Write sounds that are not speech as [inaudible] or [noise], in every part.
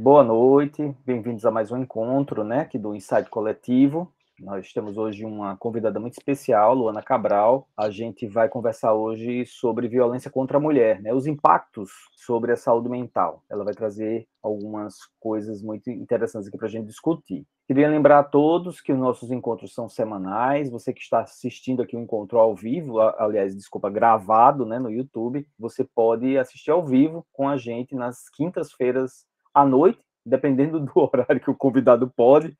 Boa noite, bem-vindos a mais um encontro, né, aqui do Insight Coletivo. Nós temos hoje uma convidada muito especial, Luana Cabral. A gente vai conversar hoje sobre violência contra a mulher, né, os impactos sobre a saúde mental. Ela vai trazer algumas coisas muito interessantes aqui para a gente discutir. Queria lembrar a todos que os nossos encontros são semanais. Você que está assistindo aqui o encontro ao vivo, aliás, desculpa, gravado, né, no YouTube, você pode assistir ao vivo com a gente nas quintas-feiras à noite, dependendo [laughs] do horário que o convidado pode.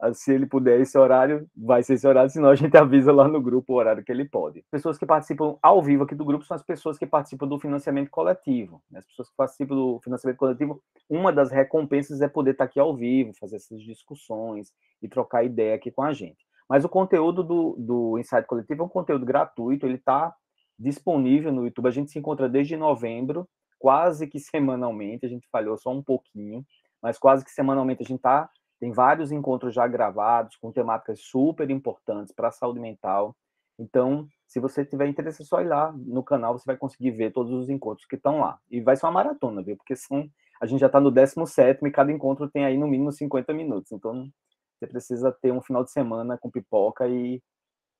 Ah, se ele puder esse horário, vai ser esse horário, senão a gente [laughs] avisa lá no grupo o horário que ele pode. Pessoas que participam ao vivo aqui do grupo são as pessoas que participam do financiamento coletivo. Né? As pessoas que participam do financiamento coletivo, uma das recompensas é poder estar aqui ao vivo, fazer essas discussões e trocar ideia aqui com a gente. Mas o conteúdo do, do Insight Coletivo é um conteúdo gratuito, ele está disponível no YouTube. A gente se encontra desde novembro quase que semanalmente, a gente falhou só um pouquinho, mas quase que semanalmente a gente tá, tem vários encontros já gravados com temáticas super importantes para a saúde mental. Então, se você tiver interesse, é só ir lá no canal, você vai conseguir ver todos os encontros que estão lá. E vai ser uma maratona, viu? Porque são, a gente já está no 17 e cada encontro tem aí no mínimo 50 minutos. Então, você precisa ter um final de semana com pipoca e,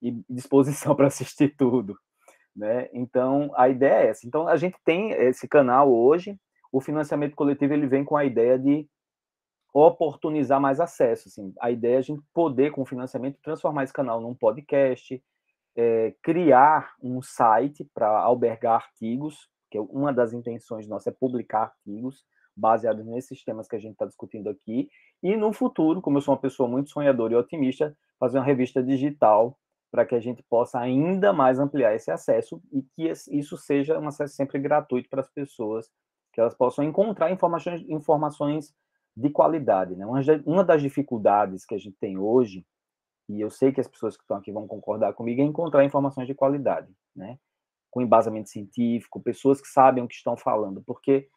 e disposição [laughs] para assistir tudo. Né? Então, a ideia é essa. Então, a gente tem esse canal hoje, o financiamento coletivo ele vem com a ideia de oportunizar mais acesso. Assim. A ideia é a gente poder, com o financiamento, transformar esse canal num podcast, é, criar um site para albergar artigos, que é uma das intenções nossas é publicar artigos baseados nesses temas que a gente está discutindo aqui, e no futuro, como eu sou uma pessoa muito sonhadora e otimista, fazer uma revista digital para que a gente possa ainda mais ampliar esse acesso e que isso seja um acesso sempre gratuito para as pessoas, que elas possam encontrar informações, informações de qualidade. Né? Uma das dificuldades que a gente tem hoje, e eu sei que as pessoas que estão aqui vão concordar comigo, é encontrar informações de qualidade, né? com embasamento científico, pessoas que sabem o que estão falando, porque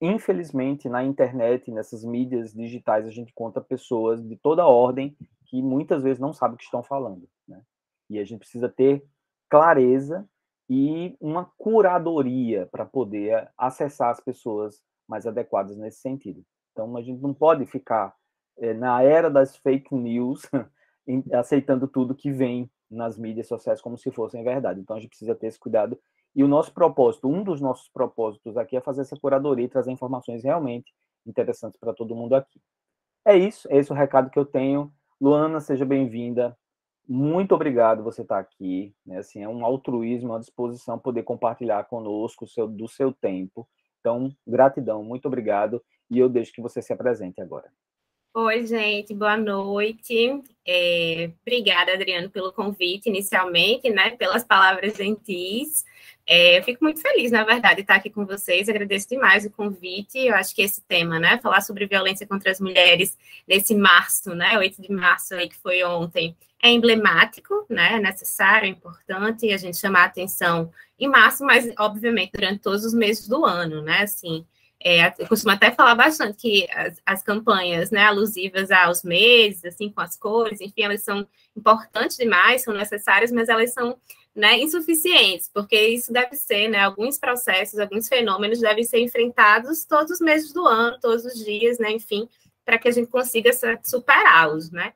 infelizmente na internet, nessas mídias digitais, a gente conta pessoas de toda ordem que muitas vezes não sabem o que estão falando. E a gente precisa ter clareza e uma curadoria para poder acessar as pessoas mais adequadas nesse sentido. Então, a gente não pode ficar é, na era das fake news [laughs] aceitando tudo que vem nas mídias sociais como se fossem verdade. Então, a gente precisa ter esse cuidado. E o nosso propósito, um dos nossos propósitos aqui é fazer essa curadoria e trazer informações realmente interessantes para todo mundo aqui. É isso, é esse o recado que eu tenho. Luana, seja bem-vinda muito obrigado você estar aqui, né? Assim, é um altruísmo, uma disposição poder compartilhar conosco seu, do seu tempo. Então, gratidão, muito obrigado e eu deixo que você se apresente agora. Oi, gente, boa noite. É, obrigada, Adriano, pelo convite inicialmente, né? Pelas palavras gentis. É, eu fico muito feliz, na verdade, de estar aqui com vocês. Agradeço demais o convite. Eu acho que esse tema, né? Falar sobre violência contra as mulheres nesse março, né? 8 de março aí, que foi ontem, é emblemático, né? É necessário, é importante a gente chamar a atenção em março, mas, obviamente, durante todos os meses do ano, né? Assim, é, eu costumo até falar bastante que as, as, campanhas né, alusivas aos meses, assim, com as cores, enfim, elas são importantes demais, são necessárias, mas elas são né, insuficientes, porque isso deve ser, né, alguns processos, alguns fenômenos devem ser enfrentados todos os meses do ano, todos os dias, né, enfim, para que a gente consiga superá-los, né.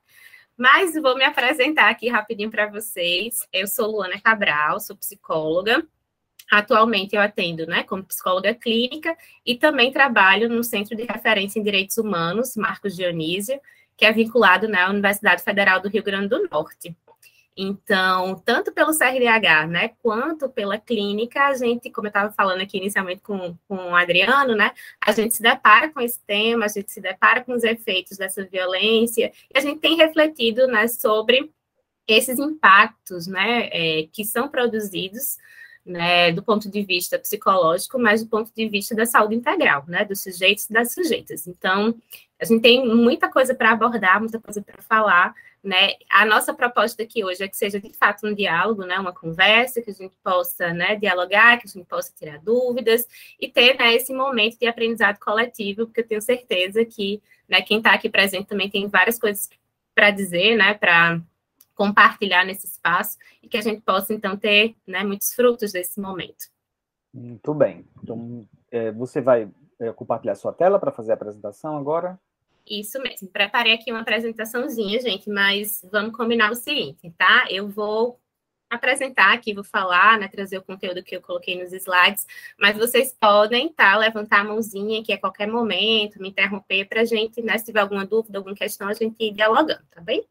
Mas vou me apresentar aqui rapidinho para vocês. Eu sou Luana Cabral, sou psicóloga, Atualmente eu atendo né, como psicóloga clínica e também trabalho no Centro de Referência em Direitos Humanos, Marcos Dionísio, que é vinculado na Universidade Federal do Rio Grande do Norte. Então, tanto pelo CRDH, né, quanto pela clínica, a gente, como eu estava falando aqui inicialmente com, com o Adriano, né, a gente se depara com esse tema, a gente se depara com os efeitos dessa violência, e a gente tem refletido, né, sobre esses impactos, né, é, que são produzidos né, do ponto de vista psicológico, mas do ponto de vista da saúde integral, né, dos sujeitos e das sujeitas. Então, a gente tem muita coisa para abordar, muita coisa para falar, né? A nossa proposta aqui hoje é que seja de fato um diálogo, né, uma conversa, que a gente possa, né, dialogar, que a gente possa tirar dúvidas e ter, né, esse momento de aprendizado coletivo, porque eu tenho certeza que, né, quem está aqui presente também tem várias coisas para dizer, né, para compartilhar nesse espaço e que a gente possa, então, ter né, muitos frutos desse momento. Muito bem. Então, é, você vai é, compartilhar sua tela para fazer a apresentação agora? Isso mesmo. Preparei aqui uma apresentaçãozinha, gente, mas vamos combinar o seguinte, tá? Eu vou apresentar aqui, vou falar, né, trazer o conteúdo que eu coloquei nos slides, mas vocês podem, tá, levantar a mãozinha aqui a qualquer momento, me interromper para a gente, né, se tiver alguma dúvida, alguma questão, a gente ir dialogando, tá bem?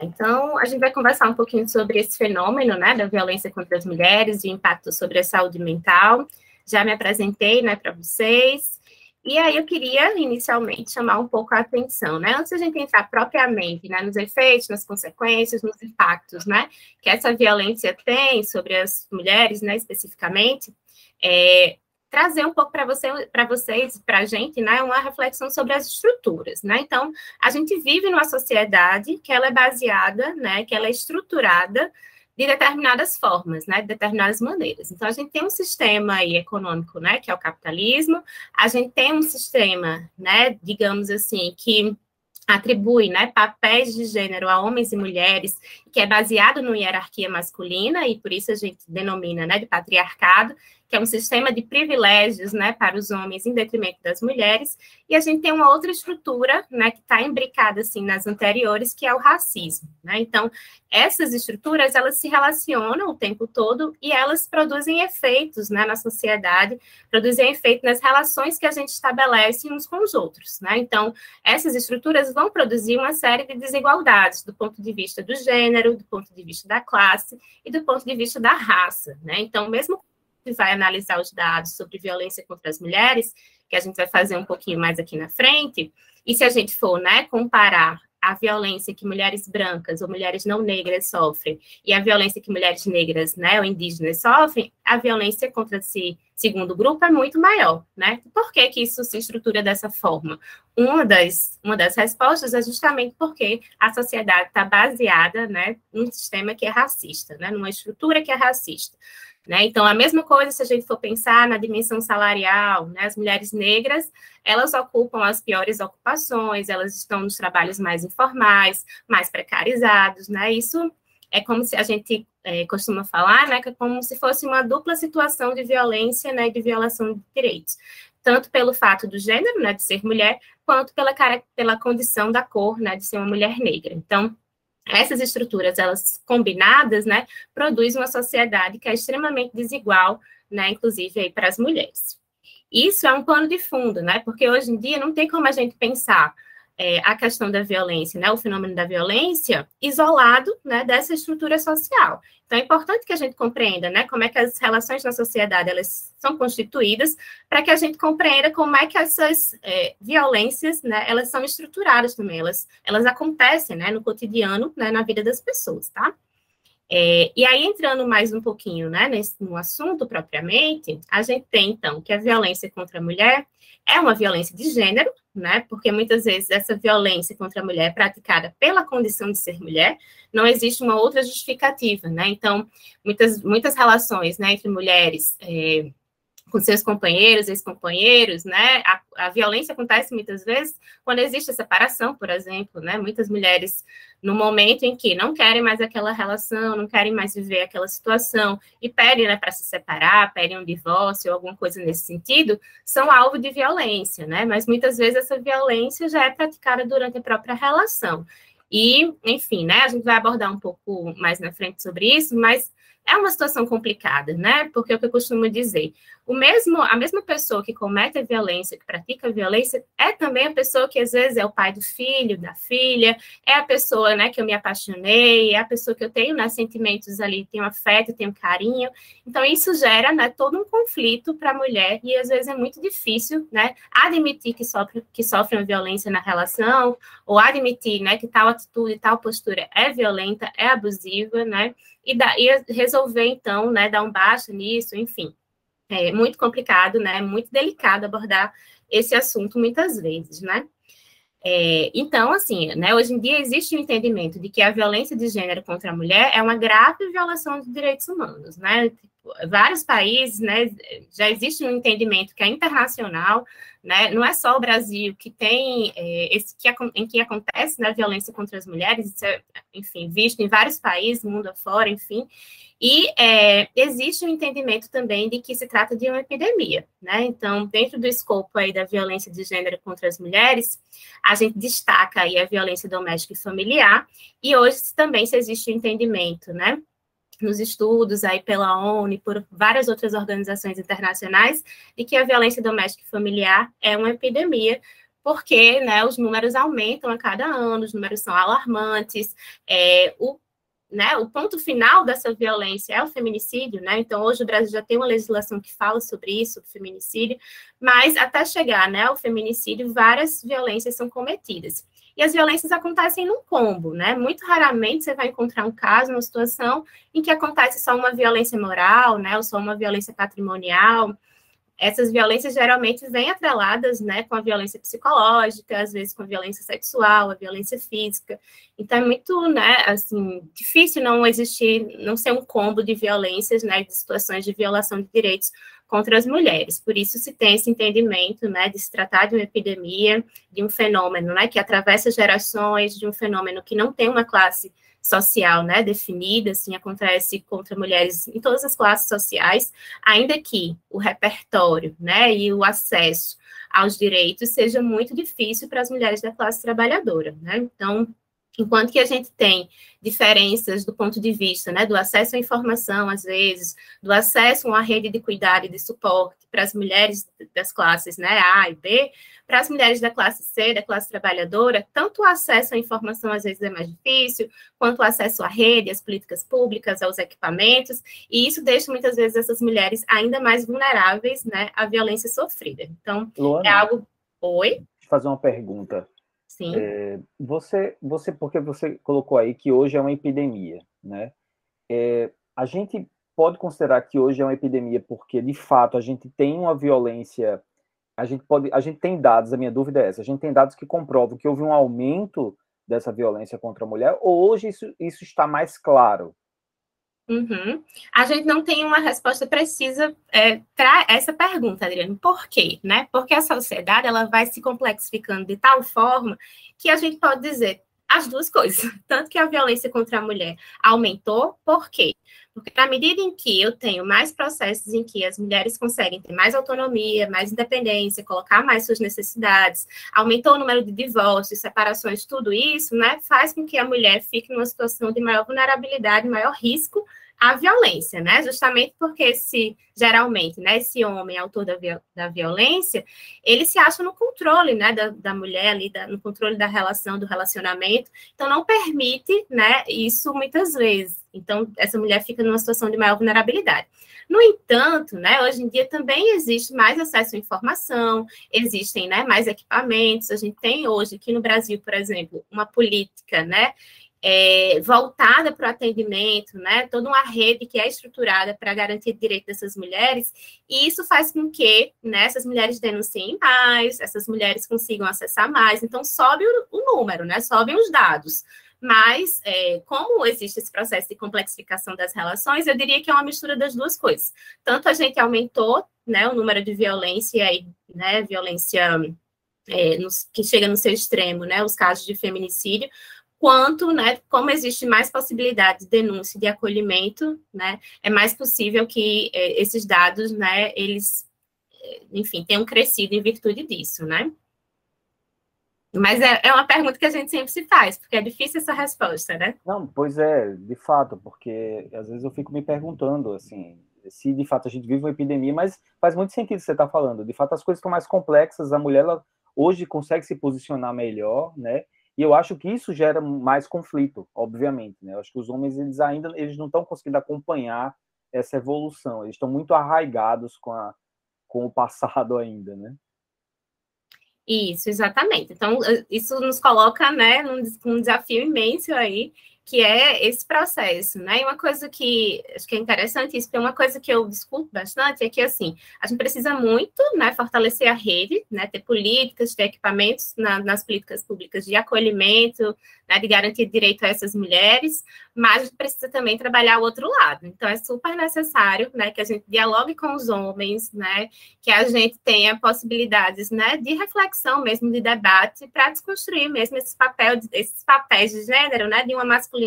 Então, a gente vai conversar um pouquinho sobre esse fenômeno, né, da violência contra as mulheres, e o impacto sobre a saúde mental. Já me apresentei, né, para vocês. E aí eu queria inicialmente chamar um pouco a atenção, né? Antes a gente entrar propriamente né, nos efeitos, nas consequências, nos impactos, né? Que essa violência tem sobre as mulheres, né, especificamente, é, trazer um pouco para você, para vocês, para a gente, né, uma reflexão sobre as estruturas, né? Então, a gente vive numa sociedade que ela é baseada, né, que ela é estruturada de determinadas formas, né, de determinadas maneiras. Então, a gente tem um sistema aí econômico, né, que é o capitalismo, a gente tem um sistema, né, digamos assim, que atribui, né, papéis de gênero a homens e mulheres, que é baseado numa hierarquia masculina, e por isso a gente denomina, né, de patriarcado, que é um sistema de privilégios né, para os homens em detrimento das mulheres, e a gente tem uma outra estrutura né, que está imbricada assim, nas anteriores, que é o racismo. Né? Então, essas estruturas elas se relacionam o tempo todo e elas produzem efeitos né, na sociedade, produzem efeito nas relações que a gente estabelece uns com os outros. Né? Então, essas estruturas vão produzir uma série de desigualdades do ponto de vista do gênero, do ponto de vista da classe e do ponto de vista da raça. Né? Então, mesmo vai analisar os dados sobre violência contra as mulheres, que a gente vai fazer um pouquinho mais aqui na frente, e se a gente for né, comparar a violência que mulheres brancas ou mulheres não negras sofrem e a violência que mulheres negras né, ou indígenas sofrem, a violência contra esse segundo grupo é muito maior, né? Por que, que isso se estrutura dessa forma? Uma das, uma das respostas é justamente porque a sociedade está baseada né, num sistema que é racista, né, numa estrutura que é racista. Né? Então, a mesma coisa se a gente for pensar na dimensão salarial, né? as mulheres negras, elas ocupam as piores ocupações, elas estão nos trabalhos mais informais, mais precarizados, né? Isso é como se a gente é, costuma falar, né, que é como se fosse uma dupla situação de violência, né, de violação de direitos, tanto pelo fato do gênero, né, de ser mulher, quanto pela, pela condição da cor, né, de ser uma mulher negra. Então, essas estruturas, elas combinadas, né, produzem uma sociedade que é extremamente desigual, né, inclusive aí para as mulheres. Isso é um pano de fundo, né, porque hoje em dia não tem como a gente pensar é, a questão da violência, né, o fenômeno da violência, isolado né, dessa estrutura social. Então, é importante que a gente compreenda né, como é que as relações na sociedade elas são constituídas, para que a gente compreenda como é que essas é, violências né, elas são estruturadas também, elas, elas acontecem né, no cotidiano, né, na vida das pessoas, tá? É, e aí, entrando mais um pouquinho né, nesse, no assunto propriamente, a gente tem, então, que a violência contra a mulher é uma violência de gênero, né? Porque muitas vezes essa violência contra a mulher é praticada pela condição de ser mulher, não existe uma outra justificativa, né? Então, muitas, muitas relações né, entre mulheres é, com seus companheiros, ex-companheiros, né? A, a, violência acontece muitas vezes quando existe a separação, por exemplo, né? Muitas mulheres, no momento em que não querem mais aquela relação, não querem mais viver aquela situação e pedem né, para se separar, pedem um divórcio ou alguma coisa nesse sentido, são alvo de violência, né? Mas muitas vezes essa violência já é praticada durante a própria relação. E, enfim, né? A gente vai abordar um pouco mais na frente sobre isso, mas é uma situação complicada, né? Porque é o que eu costumo dizer, o mesmo, a mesma pessoa que comete a violência, que pratica a violência, é também a pessoa que às vezes é o pai do filho, da filha, é a pessoa, né, que eu me apaixonei, é a pessoa que eu tenho, né, sentimentos ali, tenho afeto, tenho carinho. Então isso gera, né, todo um conflito para a mulher e às vezes é muito difícil, né, admitir que sofre que sofre uma violência na relação ou admitir, né, que tal atitude, tal postura é violenta, é abusiva, né? E, da, e resolver então, né, dar um baixo nisso, enfim é muito complicado, né? Muito delicado abordar esse assunto muitas vezes, né? É, então, assim, né, hoje em dia existe o um entendimento de que a violência de gênero contra a mulher é uma grave violação de direitos humanos, né? vários países, né, já existe um entendimento que é internacional, né, não é só o Brasil que tem é, esse que em que acontece né, violência contra as mulheres, isso é, enfim, visto em vários países, mundo afora, enfim, e é, existe um entendimento também de que se trata de uma epidemia, né? Então, dentro do escopo aí da violência de gênero contra as mulheres, a gente destaca aí a violência doméstica e familiar, e hoje também se existe o um entendimento, né? Nos estudos aí pela ONU e por várias outras organizações internacionais, de que a violência doméstica e familiar é uma epidemia, porque né, os números aumentam a cada ano, os números são alarmantes, é, o, né, o ponto final dessa violência é o feminicídio, né? Então, hoje o Brasil já tem uma legislação que fala sobre isso, o feminicídio, mas até chegar né, ao feminicídio, várias violências são cometidas. E as violências acontecem num combo, né? Muito raramente você vai encontrar um caso, uma situação em que acontece só uma violência moral, né? Ou só uma violência patrimonial. Essas violências geralmente vêm atreladas, né, com a violência psicológica, às vezes com a violência sexual, a violência física. Então é muito, né, assim, difícil não existir, não ser um combo de violências, né, de situações de violação de direitos contra as mulheres. Por isso se tem esse entendimento, né, de se tratar de uma epidemia, de um fenômeno, né, que atravessa gerações, de um fenômeno que não tem uma classe social, né, definida, assim, acontece contra mulheres em todas as classes sociais, ainda que o repertório, né, e o acesso aos direitos seja muito difícil para as mulheres da classe trabalhadora, né? Então, Enquanto que a gente tem diferenças do ponto de vista né, do acesso à informação, às vezes, do acesso a uma rede de cuidado e de suporte para as mulheres das classes né, A e B, para as mulheres da classe C, da classe trabalhadora, tanto o acesso à informação às vezes é mais difícil, quanto o acesso à rede, às políticas públicas, aos equipamentos, e isso deixa muitas vezes essas mulheres ainda mais vulneráveis né, à violência sofrida. Então, Luana, é algo. Oi? Deixa eu fazer uma pergunta. Sim. É, você, você, porque você colocou aí que hoje é uma epidemia, né? É, a gente pode considerar que hoje é uma epidemia porque, de fato, a gente tem uma violência. A gente pode, a gente tem dados. A minha dúvida é essa. A gente tem dados que comprovam que houve um aumento dessa violência contra a mulher. Ou hoje isso, isso está mais claro? Uhum. A gente não tem uma resposta precisa é, para essa pergunta, Adriano. Por quê? Né? Porque a sociedade ela vai se complexificando de tal forma que a gente pode dizer as duas coisas. [laughs] Tanto que a violência contra a mulher aumentou, por quê? Porque na medida em que eu tenho mais processos em que as mulheres conseguem ter mais autonomia, mais independência, colocar mais suas necessidades, aumentou o número de divórcios, separações, tudo isso, né, faz com que a mulher fique numa situação de maior vulnerabilidade, maior risco a violência, né? Justamente porque se geralmente, né, esse homem autor da, da violência, ele se acha no controle, né, da, da mulher ali, da, no controle da relação, do relacionamento, então não permite, né, isso muitas vezes. Então essa mulher fica numa situação de maior vulnerabilidade. No entanto, né, hoje em dia também existe mais acesso à informação, existem, né, mais equipamentos. A gente tem hoje aqui no Brasil, por exemplo, uma política, né, é, voltada para o atendimento, né? Toda uma rede que é estruturada para garantir o direito dessas mulheres, e isso faz com que né, essas mulheres denunciem mais, essas mulheres consigam acessar mais, então sobe o, o número, né? Sobem os dados. Mas, é, como existe esse processo de complexificação das relações, eu diria que é uma mistura das duas coisas. Tanto a gente aumentou né, o número de violência e né, violência é, nos, que chega no seu extremo, né, os casos de feminicídio, quanto, né, como existe mais possibilidade de denúncia e de acolhimento, né, é mais possível que é, esses dados, né, eles, é, enfim, tenham crescido em virtude disso, né. Mas é, é uma pergunta que a gente sempre se faz, porque é difícil essa resposta, né? Não, pois é, de fato, porque às vezes eu fico me perguntando, assim, se de fato a gente vive uma epidemia, mas faz muito sentido o que você está falando. De fato, as coisas estão mais complexas, a mulher ela, hoje consegue se posicionar melhor, né? E eu acho que isso gera mais conflito, obviamente. Né? Eu acho que os homens eles ainda eles não estão conseguindo acompanhar essa evolução. Eles estão muito arraigados com, a, com o passado ainda, né? Isso, exatamente. Então, isso nos coloca, né, num, num desafio imenso aí, que é esse processo, né? E uma coisa que acho que é interessante isso, porque uma coisa que eu discuto bastante é que assim a gente precisa muito, né, fortalecer a rede, né, ter políticas, ter equipamentos na, nas políticas públicas de acolhimento, né, de garantir direito a essas mulheres, mas a gente precisa também trabalhar o outro lado. Então é super necessário, né, que a gente dialogue com os homens, né, que a gente tenha possibilidades, né, de reflexão mesmo, de debate, para desconstruir mesmo esse papel, esses papéis de gênero, né, de uma masculinidade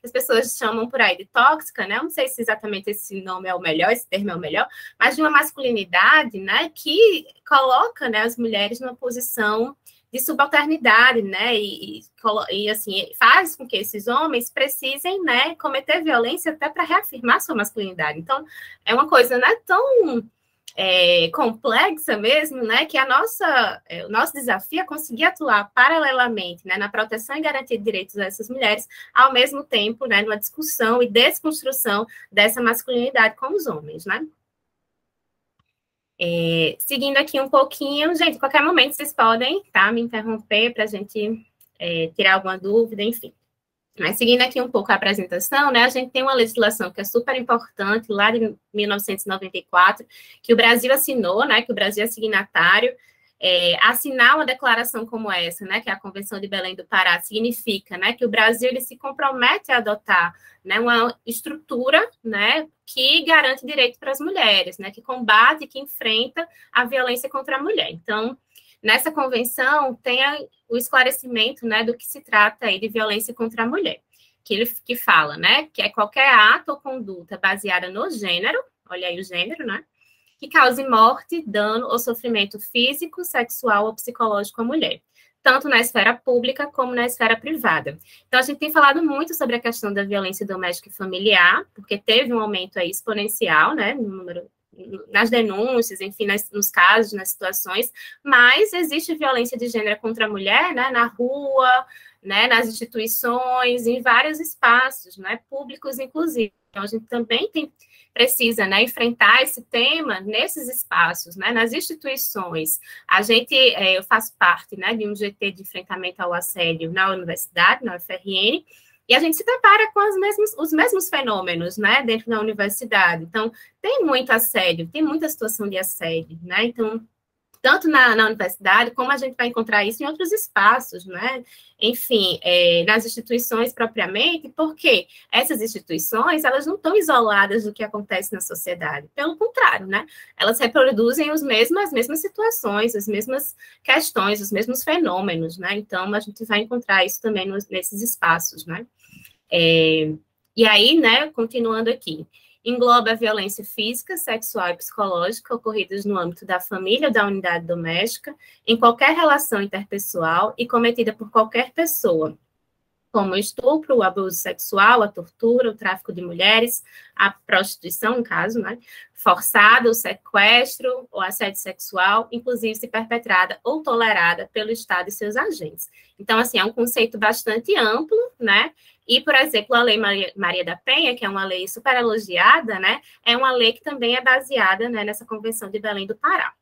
que as pessoas chamam por aí de tóxica, né? Eu não sei se exatamente esse nome é o melhor, esse termo é o melhor, mas de uma masculinidade, né, que coloca, né, as mulheres numa posição de subalternidade, né, e, e, e, assim, faz com que esses homens precisem, né, cometer violência até para reafirmar sua masculinidade. Então, é uma coisa, né, tão é, complexa mesmo, né, que a nossa, é, o nosso desafio é conseguir atuar paralelamente, né, na proteção e garantia de direitos dessas mulheres, ao mesmo tempo, né, numa discussão e desconstrução dessa masculinidade com os homens, né. É, seguindo aqui um pouquinho, gente, qualquer momento vocês podem, tá, me interromper para a gente é, tirar alguma dúvida, enfim. Mas seguindo aqui um pouco a apresentação, né, a gente tem uma legislação que é super importante, lá de 1994, que o Brasil assinou, né, que o Brasil é signatário, é, assinar uma declaração como essa, né, que é a Convenção de Belém do Pará, significa, né, que o Brasil ele se compromete a adotar, né, uma estrutura, né, que garante direito para as mulheres, né, que combate, que enfrenta a violência contra a mulher. Então, Nessa convenção tem o esclarecimento né, do que se trata aí de violência contra a mulher, que ele que fala, né, que é qualquer ato ou conduta baseada no gênero, olha aí o gênero, né, que cause morte, dano ou sofrimento físico, sexual ou psicológico à mulher, tanto na esfera pública como na esfera privada. Então, a gente tem falado muito sobre a questão da violência doméstica e familiar, porque teve um aumento aí exponencial, né, no número nas denúncias, enfim, nas, nos casos, nas situações, mas existe violência de gênero contra a mulher, né, na rua, né, nas instituições, em vários espaços, né, públicos, inclusive. Então, a gente também tem, precisa, né, enfrentar esse tema nesses espaços, né, nas instituições. A gente, é, eu faço parte, né, de um GT de enfrentamento ao assédio na universidade, na UFRN, e a gente se depara com os mesmos, os mesmos fenômenos, né, dentro da universidade. Então, tem muito assédio, tem muita situação de assédio, né? Então, tanto na, na, universidade, como a gente vai encontrar isso em outros espaços, né? Enfim, é, nas instituições propriamente, porque essas instituições, elas não estão isoladas do que acontece na sociedade, pelo contrário, né? Elas reproduzem os mesmos, as mesmas situações, as mesmas questões, os mesmos fenômenos, né? Então, a gente vai encontrar isso também nos, nesses espaços, né? É, e aí, né, continuando aqui, engloba a violência física, sexual e psicológica ocorridas no âmbito da família ou da unidade doméstica, em qualquer relação interpessoal e cometida por qualquer pessoa, como o estupro, o abuso sexual, a tortura, o tráfico de mulheres, a prostituição, no caso, né, forçada, o sequestro ou assédio sexual, inclusive se perpetrada ou tolerada pelo Estado e seus agentes. Então, assim, é um conceito bastante amplo, né, e, por exemplo, a Lei Maria, da Penha, que é uma lei super elogiada, né, é uma lei que também é baseada né, nessa Convenção de Belém do Pará.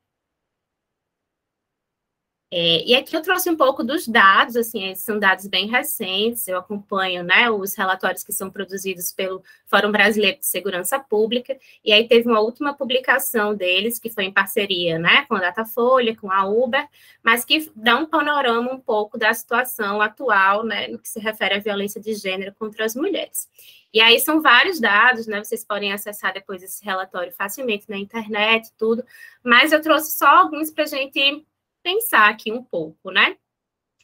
É, e aqui eu trouxe um pouco dos dados, assim, são dados bem recentes, eu acompanho, né, os relatórios que são produzidos pelo Fórum Brasileiro de Segurança Pública, e aí teve uma última publicação deles, que foi em parceria, né, com a Datafolha, com a Uber, mas que dá um panorama um pouco da situação atual, né, no que se refere à violência de gênero contra as mulheres. E aí são vários dados, né? Vocês podem acessar depois esse relatório facilmente na internet, tudo. Mas eu trouxe só alguns para a gente pensar aqui um pouco, né?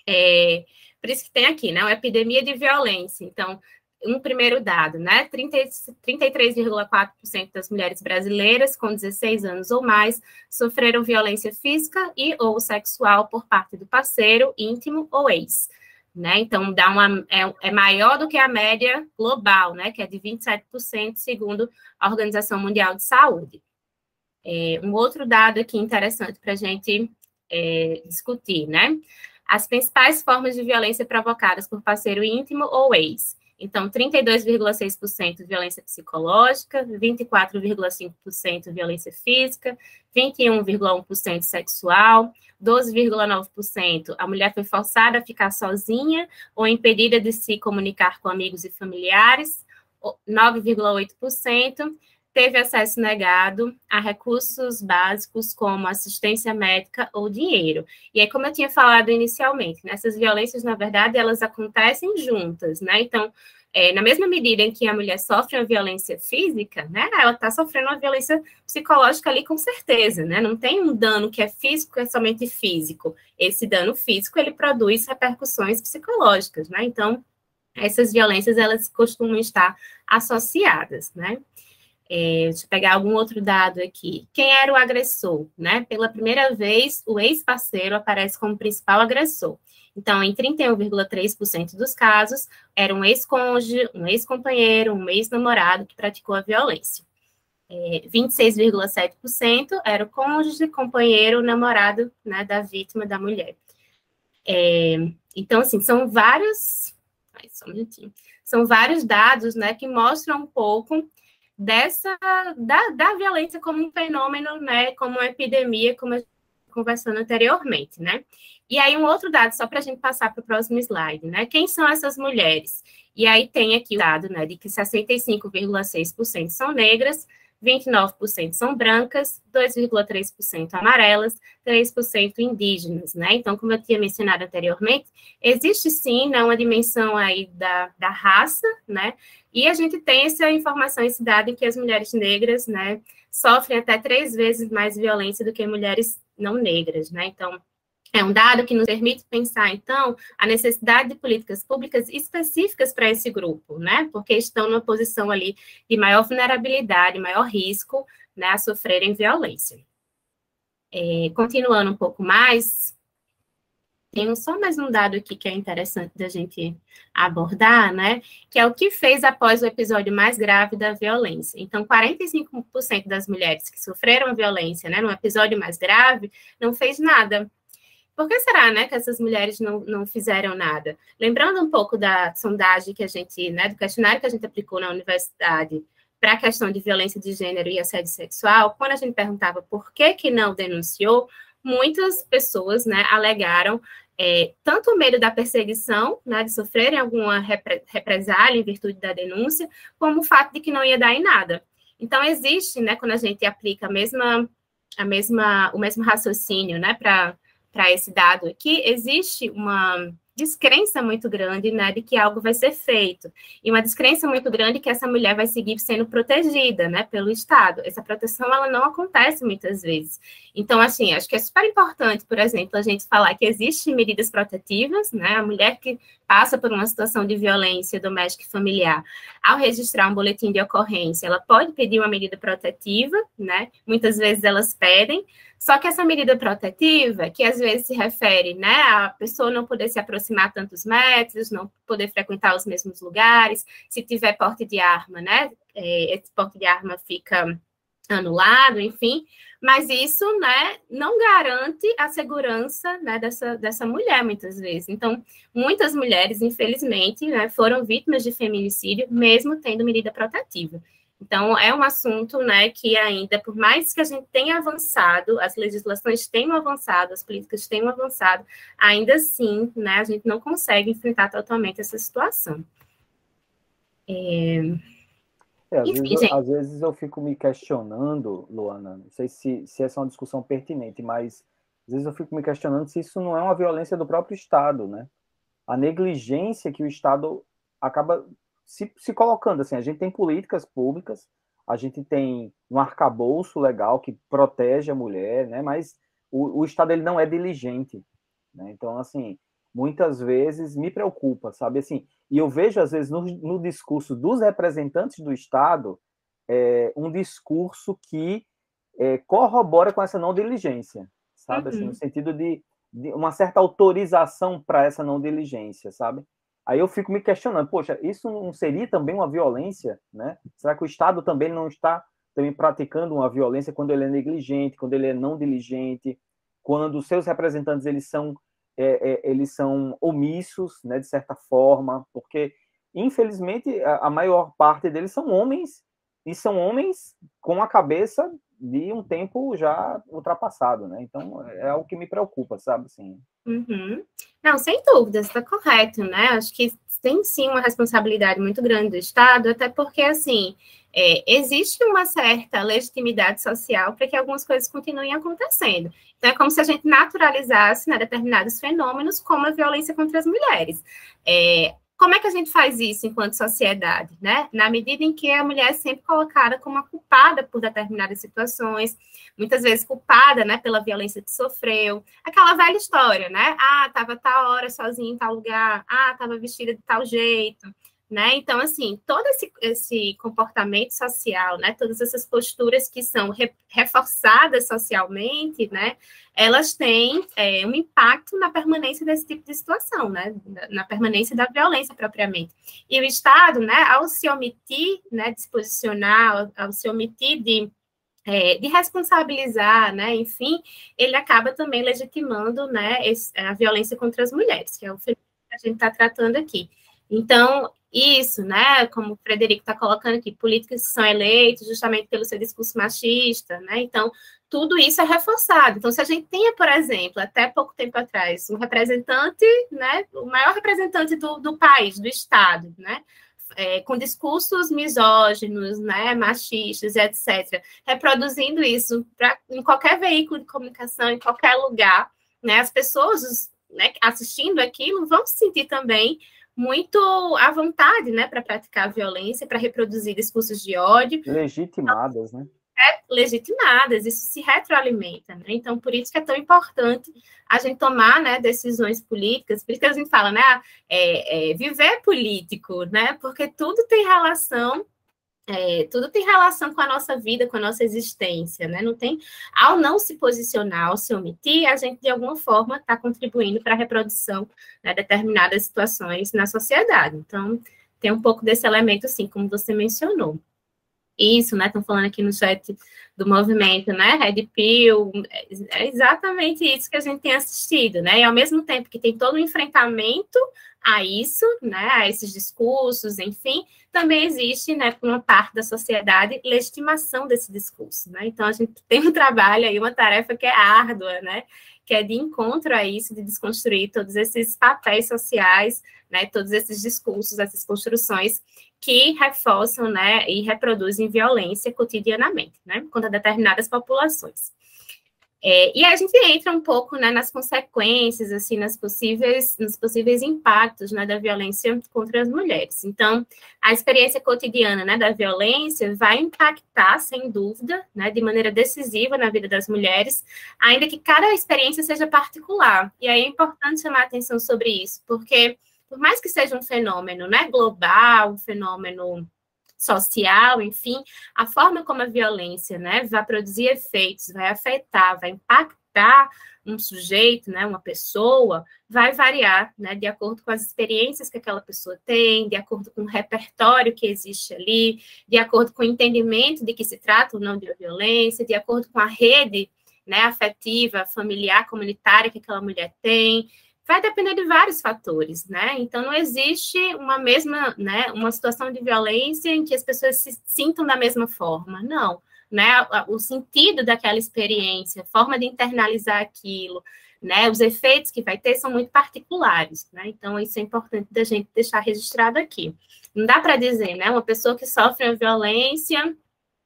É, por isso que tem aqui, né? Uma epidemia de violência. Então, um primeiro dado, né? 33,4% das mulheres brasileiras com 16 anos ou mais sofreram violência física e ou sexual por parte do parceiro, íntimo ou ex. Né? Então, dá uma, é, é maior do que a média global, né? Que é de 27%, segundo a Organização Mundial de Saúde. É, um outro dado aqui interessante para a gente é, discutir, né? As principais formas de violência provocadas por parceiro íntimo ou ex. Então, 32,6% violência psicológica, 24,5% violência física, 21,1% sexual, 12,9% a mulher foi forçada a ficar sozinha ou impedida de se comunicar com amigos e familiares, 9,8% teve acesso negado a recursos básicos como assistência médica ou dinheiro. E aí, como eu tinha falado inicialmente, nessas violências, na verdade, elas acontecem juntas, né? Então, é, na mesma medida em que a mulher sofre uma violência física, né, ela está sofrendo uma violência psicológica ali com certeza, né? Não tem um dano que é físico, é somente físico. Esse dano físico, ele produz repercussões psicológicas, né? Então, essas violências, elas costumam estar associadas, né? É, deixa eu pegar algum outro dado aqui. Quem era o agressor? Né? Pela primeira vez, o ex-parceiro aparece como principal agressor. Então, em 31,3% dos casos, era um ex-cônjuge, um ex-companheiro, um ex-namorado que praticou a violência. É, 26,7% era o cônjuge, companheiro, namorado né, da vítima, da mulher. É, então, assim, são vários. Ai, só um minutinho. São vários dados né, que mostram um pouco dessa da, da violência como um fenômeno, né, como uma epidemia, como a gente conversando anteriormente, né? E aí um outro dado só para a gente passar para o próximo slide, né? Quem são essas mulheres? E aí tem aqui o dado, né, de que 65,6% são negras, 29% são brancas, 2,3% amarelas, 3% indígenas, né? Então, como eu tinha mencionado anteriormente, existe sim né, uma dimensão aí da, da raça, né? E a gente tem essa informação, em que as mulheres negras, né, sofrem até três vezes mais violência do que mulheres não negras, né? Então, é um dado que nos permite pensar, então, a necessidade de políticas públicas específicas para esse grupo, né? Porque estão numa posição ali de maior vulnerabilidade, maior risco né, a sofrerem violência. É, continuando um pouco mais, tem só mais um dado aqui que é interessante da gente abordar, né? Que é o que fez após o episódio mais grave da violência. Então, 45% das mulheres que sofreram violência, né, no episódio mais grave, não fez nada por que será, né, que essas mulheres não, não fizeram nada? Lembrando um pouco da sondagem que a gente, né, do questionário que a gente aplicou na universidade para a questão de violência de gênero e assédio sexual, quando a gente perguntava por que que não denunciou, muitas pessoas, né, alegaram é, tanto o medo da perseguição, né, de sofrerem alguma repre represália em virtude da denúncia, como o fato de que não ia dar em nada. Então, existe, né, quando a gente aplica a mesma, a mesma, o mesmo raciocínio, né, para para esse dado aqui, existe uma descrença muito grande, né, de que algo vai ser feito. E uma descrença muito grande que essa mulher vai seguir sendo protegida, né, pelo Estado. Essa proteção, ela não acontece muitas vezes. Então, assim, acho que é super importante, por exemplo, a gente falar que existem medidas protetivas, né, a mulher que passa por uma situação de violência doméstica e familiar, ao registrar um boletim de ocorrência, ela pode pedir uma medida protetiva, né, muitas vezes elas pedem, só que essa medida protetiva, que às vezes se refere, né, a pessoa não poder se aproximar tantos metros, não poder frequentar os mesmos lugares, se tiver porte de arma, né, é, esse porte de arma fica anulado, enfim, mas isso, né, não garante a segurança, né, dessa, dessa mulher, muitas vezes. Então, muitas mulheres, infelizmente, né, foram vítimas de feminicídio, mesmo tendo medida protetiva. Então, é um assunto né, que ainda, por mais que a gente tenha avançado, as legislações tenham avançado, as políticas tenham avançado, ainda assim, né, a gente não consegue enfrentar totalmente essa situação. É... É, às, Enfim, vezes, às, vezes, eu fico me questionando, Luana, não sei se, se essa é uma discussão pertinente, mas às vezes eu fico me questionando se isso não é uma violência do próprio Estado, né? A negligência que o Estado acaba se, se colocando assim, a gente tem políticas públicas, a gente tem um arcabouço legal que protege a mulher, né? Mas o, o Estado ele não é diligente, né? Então assim, muitas vezes me preocupa, sabe assim. E eu vejo às vezes no, no discurso dos representantes do Estado é, um discurso que é, corrobora com essa não diligência, sabe? Uhum. Assim, no uhum. sentido de, de uma certa autorização para essa não diligência, sabe? Aí eu fico me questionando, poxa, isso não seria também uma violência, né? Será que o Estado também não está também praticando uma violência quando ele é negligente, quando ele é não diligente, quando os seus representantes eles são é, é, eles são omissos, né, de certa forma, porque infelizmente, a, a maior parte deles são homens, e são homens com a cabeça de um tempo já ultrapassado, né? Então é o que me preocupa, sabe? Assim. Uhum. Não, sem dúvida, está correto, né? Acho que tem sim uma responsabilidade muito grande do Estado, até porque assim é, existe uma certa legitimidade social para que algumas coisas continuem acontecendo. Então é como se a gente naturalizasse né, determinados fenômenos, como a violência contra as mulheres. É, como é que a gente faz isso enquanto sociedade, né? Na medida em que a mulher é sempre colocada como a culpada por determinadas situações, muitas vezes culpada, né, pela violência que sofreu. Aquela velha história, né? Ah, estava tal hora sozinha em tal lugar. Ah, estava vestida de tal jeito né? Então, assim, todo esse, esse comportamento social, né? Todas essas posturas que são re, reforçadas socialmente, né? Elas têm é, um impacto na permanência desse tipo de situação, né? Na permanência da violência propriamente. E o Estado, né? Ao se omitir, né? De se posicionar, ao, se omitir de é, de responsabilizar, né, enfim, ele acaba também legitimando, né, a violência contra as mulheres, que é o que a gente está tratando aqui. Então, isso, né? Como o Frederico está colocando aqui, políticos são eleitos justamente pelo seu discurso machista, né? Então, tudo isso é reforçado. Então, se a gente tinha, por exemplo, até pouco tempo atrás, um representante, né? O maior representante do, do país, do Estado, né? É, com discursos misóginos, né, machistas, etc., reproduzindo isso pra, em qualquer veículo de comunicação, em qualquer lugar, né, as pessoas né, assistindo aquilo vão se sentir também muito à vontade, né, para praticar a violência, para reproduzir discursos de ódio. Legitimadas, né? É, legitimadas, isso se retroalimenta, né? Então, por isso que é tão importante a gente tomar, né, decisões políticas, por isso que a gente fala, né, é, é, viver político, né, porque tudo tem relação é, tudo tem relação com a nossa vida, com a nossa existência, né? Não tem, ao não se posicionar, ao se omitir, a gente de alguma forma está contribuindo para a reprodução né, de determinadas situações na sociedade. Então, tem um pouco desse elemento, sim, como você mencionou. Isso, né? Estão falando aqui no chat do movimento, né? Red Pill, é exatamente isso que a gente tem assistido, né? E ao mesmo tempo que tem todo o um enfrentamento a isso, né, a esses discursos, enfim, também existe, né, por uma parte da sociedade, legitimação desse discurso, né? Então a gente tem um trabalho aí, uma tarefa que é árdua, né, que é de encontro a isso, de desconstruir todos esses papéis sociais, né, todos esses discursos, essas construções que reforçam, né, e reproduzem violência cotidianamente, né, contra determinadas populações. É, e a gente entra um pouco né, nas consequências, assim, nas possíveis, nos possíveis impactos né, da violência contra as mulheres. Então, a experiência cotidiana né, da violência vai impactar, sem dúvida, né, de maneira decisiva na vida das mulheres, ainda que cada experiência seja particular. E aí é importante chamar atenção sobre isso, porque por mais que seja um fenômeno né, global, um fenômeno social, enfim, a forma como a violência né, vai produzir efeitos, vai afetar, vai impactar um sujeito, né, uma pessoa, vai variar, né, de acordo com as experiências que aquela pessoa tem, de acordo com o repertório que existe ali, de acordo com o entendimento de que se trata ou não de violência, de acordo com a rede, né, afetiva, familiar, comunitária que aquela mulher tem, vai depender de vários fatores, né? Então não existe uma mesma, né, uma situação de violência em que as pessoas se sintam da mesma forma, não, né? O sentido daquela experiência, a forma de internalizar aquilo, né? Os efeitos que vai ter são muito particulares, né? Então isso é importante da gente deixar registrado aqui. Não dá para dizer, né? Uma pessoa que sofre uma violência,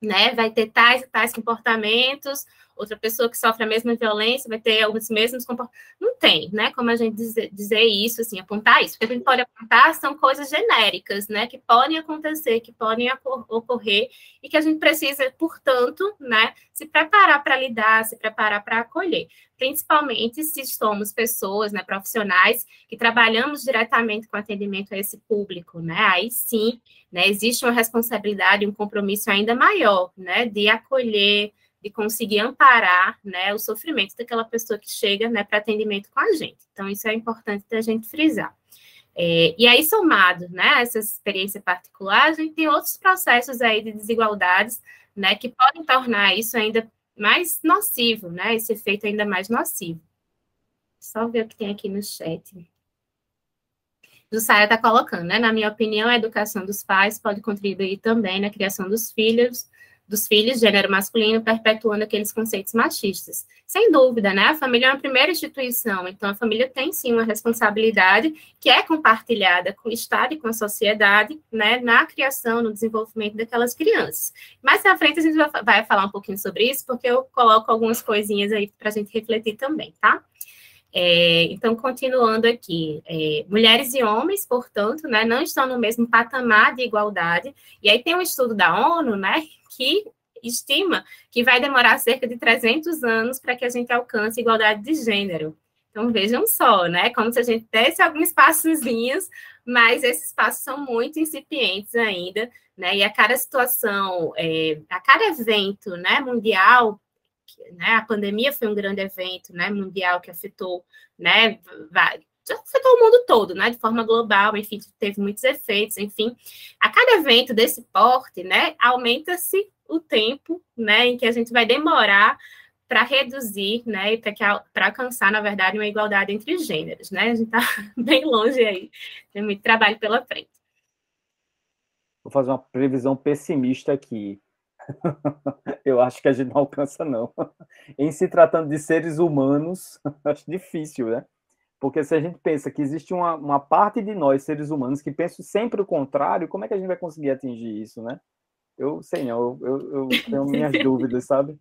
né, vai ter tais e tais comportamentos outra pessoa que sofre a mesma violência vai ter os mesmos comportamentos. Não tem, né? Como a gente dizer, dizer isso, assim, apontar isso. O que a gente pode apontar são coisas genéricas, né? Que podem acontecer, que podem ocorrer e que a gente precisa, portanto, né? Se preparar para lidar, se preparar para acolher. Principalmente se somos pessoas, né? Profissionais que trabalhamos diretamente com atendimento a esse público, né? Aí sim, né? Existe uma responsabilidade, um compromisso ainda maior, né? De acolher, de conseguir amparar né, o sofrimento daquela pessoa que chega né, para atendimento com a gente. Então, isso é importante da gente frisar. É, e aí, somado né, essa experiência particular, a gente tem outros processos aí de desigualdades né, que podem tornar isso ainda mais nocivo, né, esse efeito ainda mais nocivo. Só ver o que tem aqui no chat. Jussara está colocando, né? Na minha opinião, a educação dos pais pode contribuir também na criação dos filhos, dos filhos, gênero masculino, perpetuando aqueles conceitos machistas. Sem dúvida, né? A família é uma primeira instituição, então a família tem sim uma responsabilidade que é compartilhada com o Estado e com a sociedade, né, na criação, no desenvolvimento daquelas crianças. Mais à frente a gente vai falar um pouquinho sobre isso, porque eu coloco algumas coisinhas aí para a gente refletir também, tá? É, então, continuando aqui, é, mulheres e homens, portanto, né, não estão no mesmo patamar de igualdade. E aí tem um estudo da ONU, né, que estima que vai demorar cerca de 300 anos para que a gente alcance igualdade de gênero. Então, vejam só, né, como se a gente desse alguns passozinhos, mas esses passos são muito incipientes ainda, né, e a cada situação, é, a cada evento, né, mundial, né, a pandemia foi um grande evento, né, mundial que afetou, né, afetou o mundo todo, né, de forma global, enfim, teve muitos efeitos, enfim. A cada evento desse porte, né, aumenta-se o tempo, né, em que a gente vai demorar para reduzir, né, e para alcançar, na verdade, uma igualdade entre gêneros, né? A gente está [laughs] bem longe aí, tem muito trabalho pela frente. Vou fazer uma previsão pessimista aqui. Eu acho que a gente não alcança, não. Em se tratando de seres humanos, [laughs] acho difícil, né? Porque se a gente pensa que existe uma, uma parte de nós, seres humanos, que pensa sempre o contrário, como é que a gente vai conseguir atingir isso, né? Eu sei não, eu, eu, eu tenho minhas [laughs] dúvidas, sabe?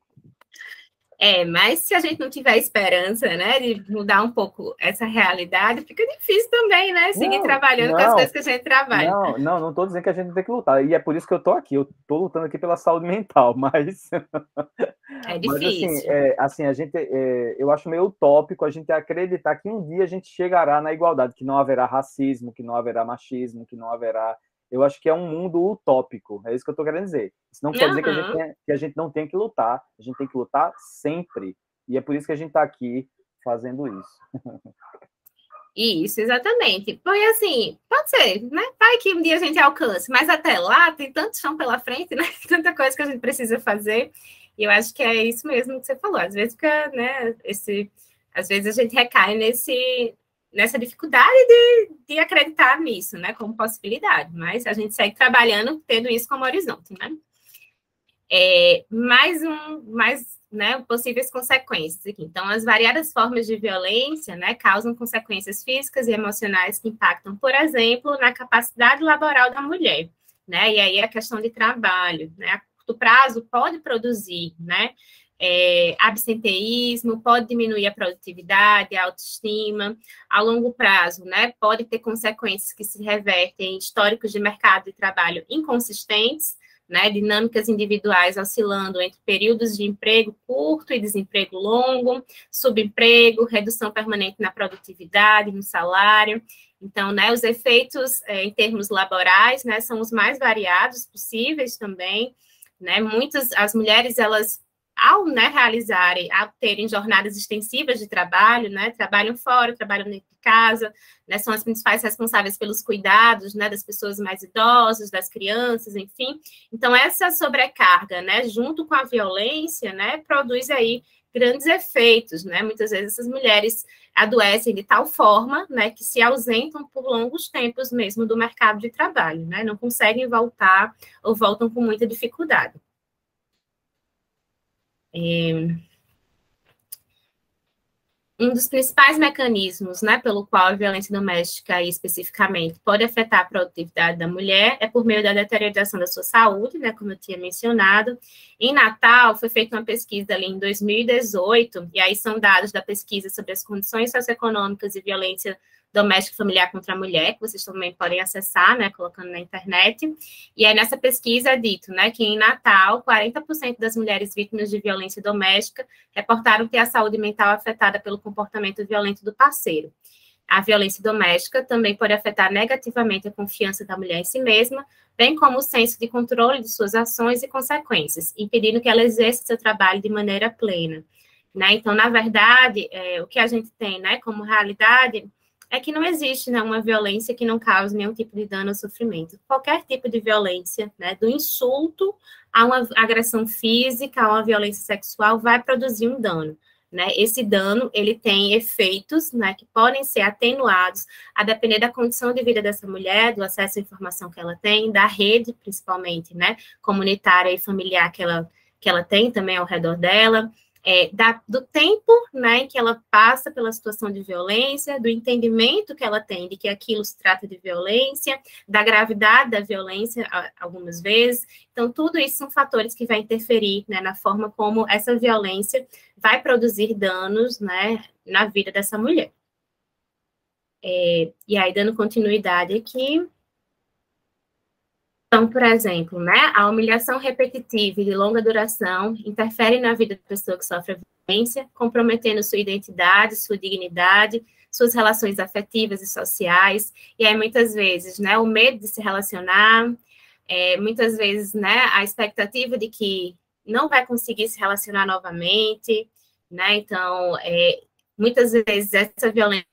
É, mas se a gente não tiver esperança, né, de mudar um pouco essa realidade, fica difícil também, né, seguir não, trabalhando não, com as coisas que a gente trabalha. Não, não, não estou dizendo que a gente tem que lutar, e é por isso que eu estou aqui, eu estou lutando aqui pela saúde [laughs] mental, mas... [laughs] É difícil. Mas, assim, é, assim, a gente, é, eu acho meio utópico a gente acreditar que um dia a gente chegará na igualdade, que não haverá racismo, que não haverá machismo, que não haverá eu acho que é um mundo utópico. É isso que eu estou querendo dizer. Isso não quer uhum. dizer que a, gente tem, que a gente não tem que lutar. A gente tem que lutar sempre. E é por isso que a gente está aqui fazendo isso. Isso, exatamente. Porque assim, pode ser, né? Vai que um dia a gente alcance, mas até lá tem tanto chão pela frente, né? [laughs] Tanta coisa que a gente precisa fazer. E eu acho que é isso mesmo que você falou. Às vezes fica, né, esse. Às vezes a gente recai nesse, nessa dificuldade de, de acreditar nisso, né, como possibilidade, mas a gente segue trabalhando tendo isso como horizonte, né? É, mais um, mais, né, possíveis consequências aqui. Então, as variadas formas de violência, né, causam consequências físicas e emocionais que impactam, por exemplo, na capacidade laboral da mulher, né? E aí a questão de trabalho, né? A curto prazo pode produzir, né? É, absenteísmo, pode diminuir a produtividade, a autoestima, a longo prazo, né? Pode ter consequências que se revertem em históricos de mercado de trabalho inconsistentes, né? Dinâmicas individuais oscilando entre períodos de emprego curto e desemprego longo, subemprego, redução permanente na produtividade, no salário. Então, né, os efeitos é, em termos laborais, né, são os mais variados possíveis também, né? Muitas as mulheres elas ao né, realizarem, ao terem jornadas extensivas de trabalho, né, trabalham fora, trabalham dentro de casa, né, são as principais responsáveis pelos cuidados, né, das pessoas mais idosas, das crianças, enfim. Então, essa sobrecarga, né, junto com a violência, né, produz aí grandes efeitos, muitas vezes essas mulheres adoecem de tal forma, que se ausentam por longos tempos mesmo do mercado de trabalho, não conseguem voltar ou voltam com muita dificuldade. É, um dos principais mecanismos, né, pelo qual a violência doméstica, especificamente, pode afetar a produtividade da mulher é por meio da deterioração da sua saúde, né, como eu tinha mencionado. Em Natal, foi feita uma pesquisa ali em 2018, e aí são dados da pesquisa sobre as condições socioeconômicas e violência doméstica familiar contra a mulher, que vocês também podem acessar, né, colocando na internet. E aí nessa pesquisa é dito, né, que em Natal, 40% das mulheres vítimas de violência doméstica reportaram ter a saúde mental afetada pelo comportamento violento do parceiro. A violência doméstica também pode afetar negativamente a confiança da mulher em si mesma, bem como o senso de controle de suas ações e consequências, impedindo que ela exerça seu trabalho de maneira plena. Né? Então, na verdade, é, o que a gente tem né, como realidade é que não existe né, uma violência que não cause nenhum tipo de dano ou sofrimento. Qualquer tipo de violência, né, do insulto a uma agressão física, a uma violência sexual, vai produzir um dano. né, esse dano ele tem efeitos né, que podem ser atenuados a depender da condição de vida dessa mulher, do acesso à informação que ela tem, da rede, principalmente, né, comunitária e familiar que ela, que ela tem também ao redor dela, é, da, do tempo né, em que ela passa pela situação de violência, do entendimento que ela tem de que aquilo se trata de violência, da gravidade da violência, algumas vezes. Então, tudo isso são fatores que vai interferir né, na forma como essa violência vai produzir danos né, na vida dessa mulher. É, e aí, dando continuidade aqui, então, por exemplo, né, a humilhação repetitiva e de longa duração interfere na vida da pessoa que sofre violência, comprometendo sua identidade, sua dignidade, suas relações afetivas e sociais. E aí, muitas vezes, né, o medo de se relacionar, é, muitas vezes, né, a expectativa de que não vai conseguir se relacionar novamente, né? Então, é, muitas vezes essa violência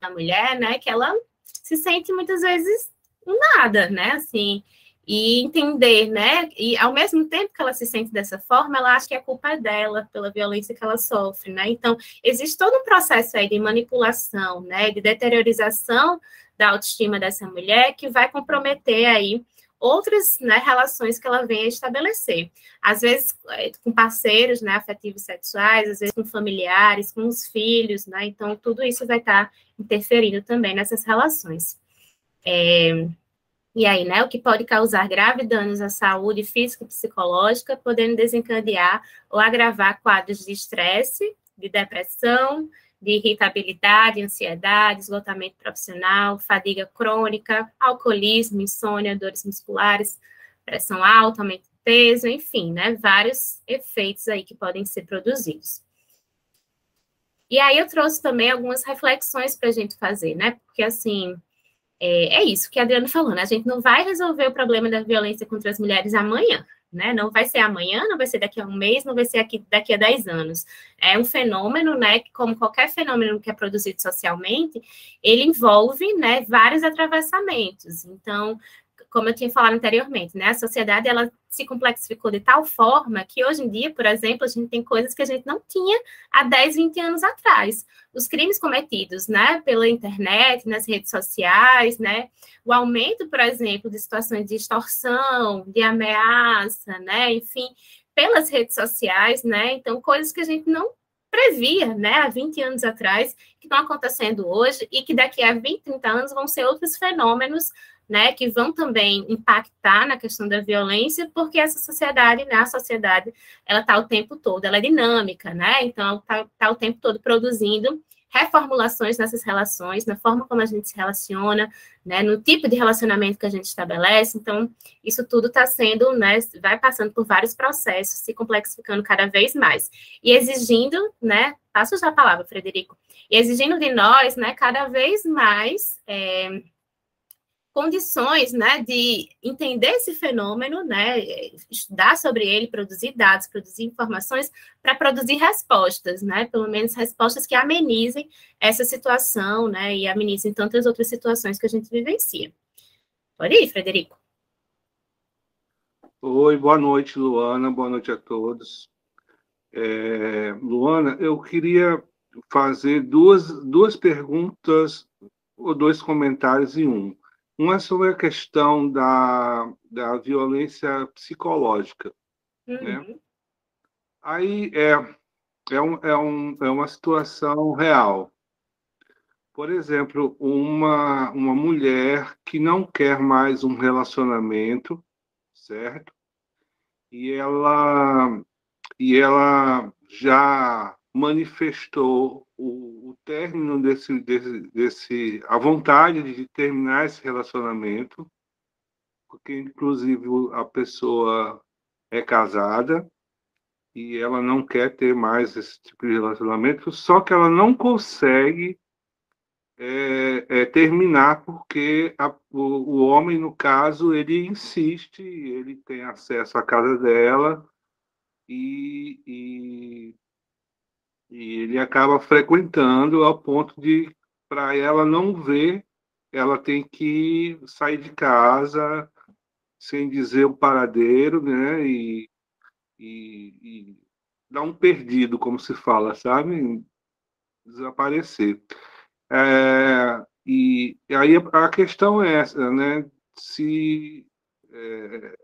da mulher, né, que ela se sente muitas vezes nada, né? Assim, e entender, né? E ao mesmo tempo que ela se sente dessa forma, ela acha que a culpa é dela pela violência que ela sofre, né? Então, existe todo um processo aí de manipulação, né? De deteriorização da autoestima dessa mulher que vai comprometer aí outras né, relações que ela vem a estabelecer. Às vezes é, com parceiros né, afetivos sexuais, às vezes com familiares, com os filhos, né? Então, tudo isso vai estar interferindo também nessas relações. É, e aí, né, o que pode causar graves danos à saúde física e psicológica, podendo desencadear ou agravar quadros de estresse, de depressão, de irritabilidade, ansiedade, esgotamento profissional, fadiga crônica, alcoolismo, insônia, dores musculares, pressão alta, aumento de peso, enfim, né, vários efeitos aí que podem ser produzidos. E aí eu trouxe também algumas reflexões para a gente fazer, né, porque assim, é, é isso que a Adriana falou, né? A gente não vai resolver o problema da violência contra as mulheres amanhã, né? Não vai ser amanhã, não vai ser daqui a um mês, não vai ser aqui, daqui a 10 anos. É um fenômeno, né? Que, como qualquer fenômeno que é produzido socialmente, ele envolve, né, vários atravessamentos. Então, como eu tinha falado anteriormente, né? A sociedade ela se complexificou de tal forma que hoje em dia, por exemplo, a gente tem coisas que a gente não tinha há 10, 20 anos atrás. Os crimes cometidos, né, pela internet, nas redes sociais, né? O aumento, por exemplo, de situações de extorsão, de ameaça, né? Enfim, pelas redes sociais, né? Então, coisas que a gente não previa, né, há 20 anos atrás, que estão acontecendo hoje e que daqui a 20, 30 anos vão ser outros fenômenos né, que vão também impactar na questão da violência, porque essa sociedade, né, a sociedade, ela está o tempo todo, ela é dinâmica, né, então está tá o tempo todo produzindo reformulações nessas relações, na forma como a gente se relaciona, né, no tipo de relacionamento que a gente estabelece, então isso tudo está sendo, né, vai passando por vários processos, se complexificando cada vez mais, e exigindo, né, passo já a palavra, Frederico, e exigindo de nós, né, cada vez mais... É, condições, né, de entender esse fenômeno, né, estudar sobre ele, produzir dados, produzir informações para produzir respostas, né, pelo menos respostas que amenizem essa situação, né, e amenizem tantas outras situações que a gente vivencia. Pode ir, Frederico. Oi, boa noite, Luana, boa noite a todos. É, Luana, eu queria fazer duas, duas perguntas ou dois comentários em um. Uma é sobre a questão da, da violência psicológica. Né? Uhum. Né? Aí é, é, um, é, um, é uma situação real. Por exemplo, uma, uma mulher que não quer mais um relacionamento, certo? E ela, e ela já manifestou o, o término desse, desse, desse, a vontade de terminar esse relacionamento, porque inclusive a pessoa é casada e ela não quer ter mais esse tipo de relacionamento, só que ela não consegue é, é, terminar porque a, o, o, homem, no caso, ele insiste, ele tem acesso à casa dela e, e e ele acaba frequentando ao ponto de, para ela não ver, ela tem que sair de casa sem dizer o paradeiro, né? E, e, dar um perdido, como se fala, sabe? Desaparecer. É, e, e, aí a questão é essa, né? Se é,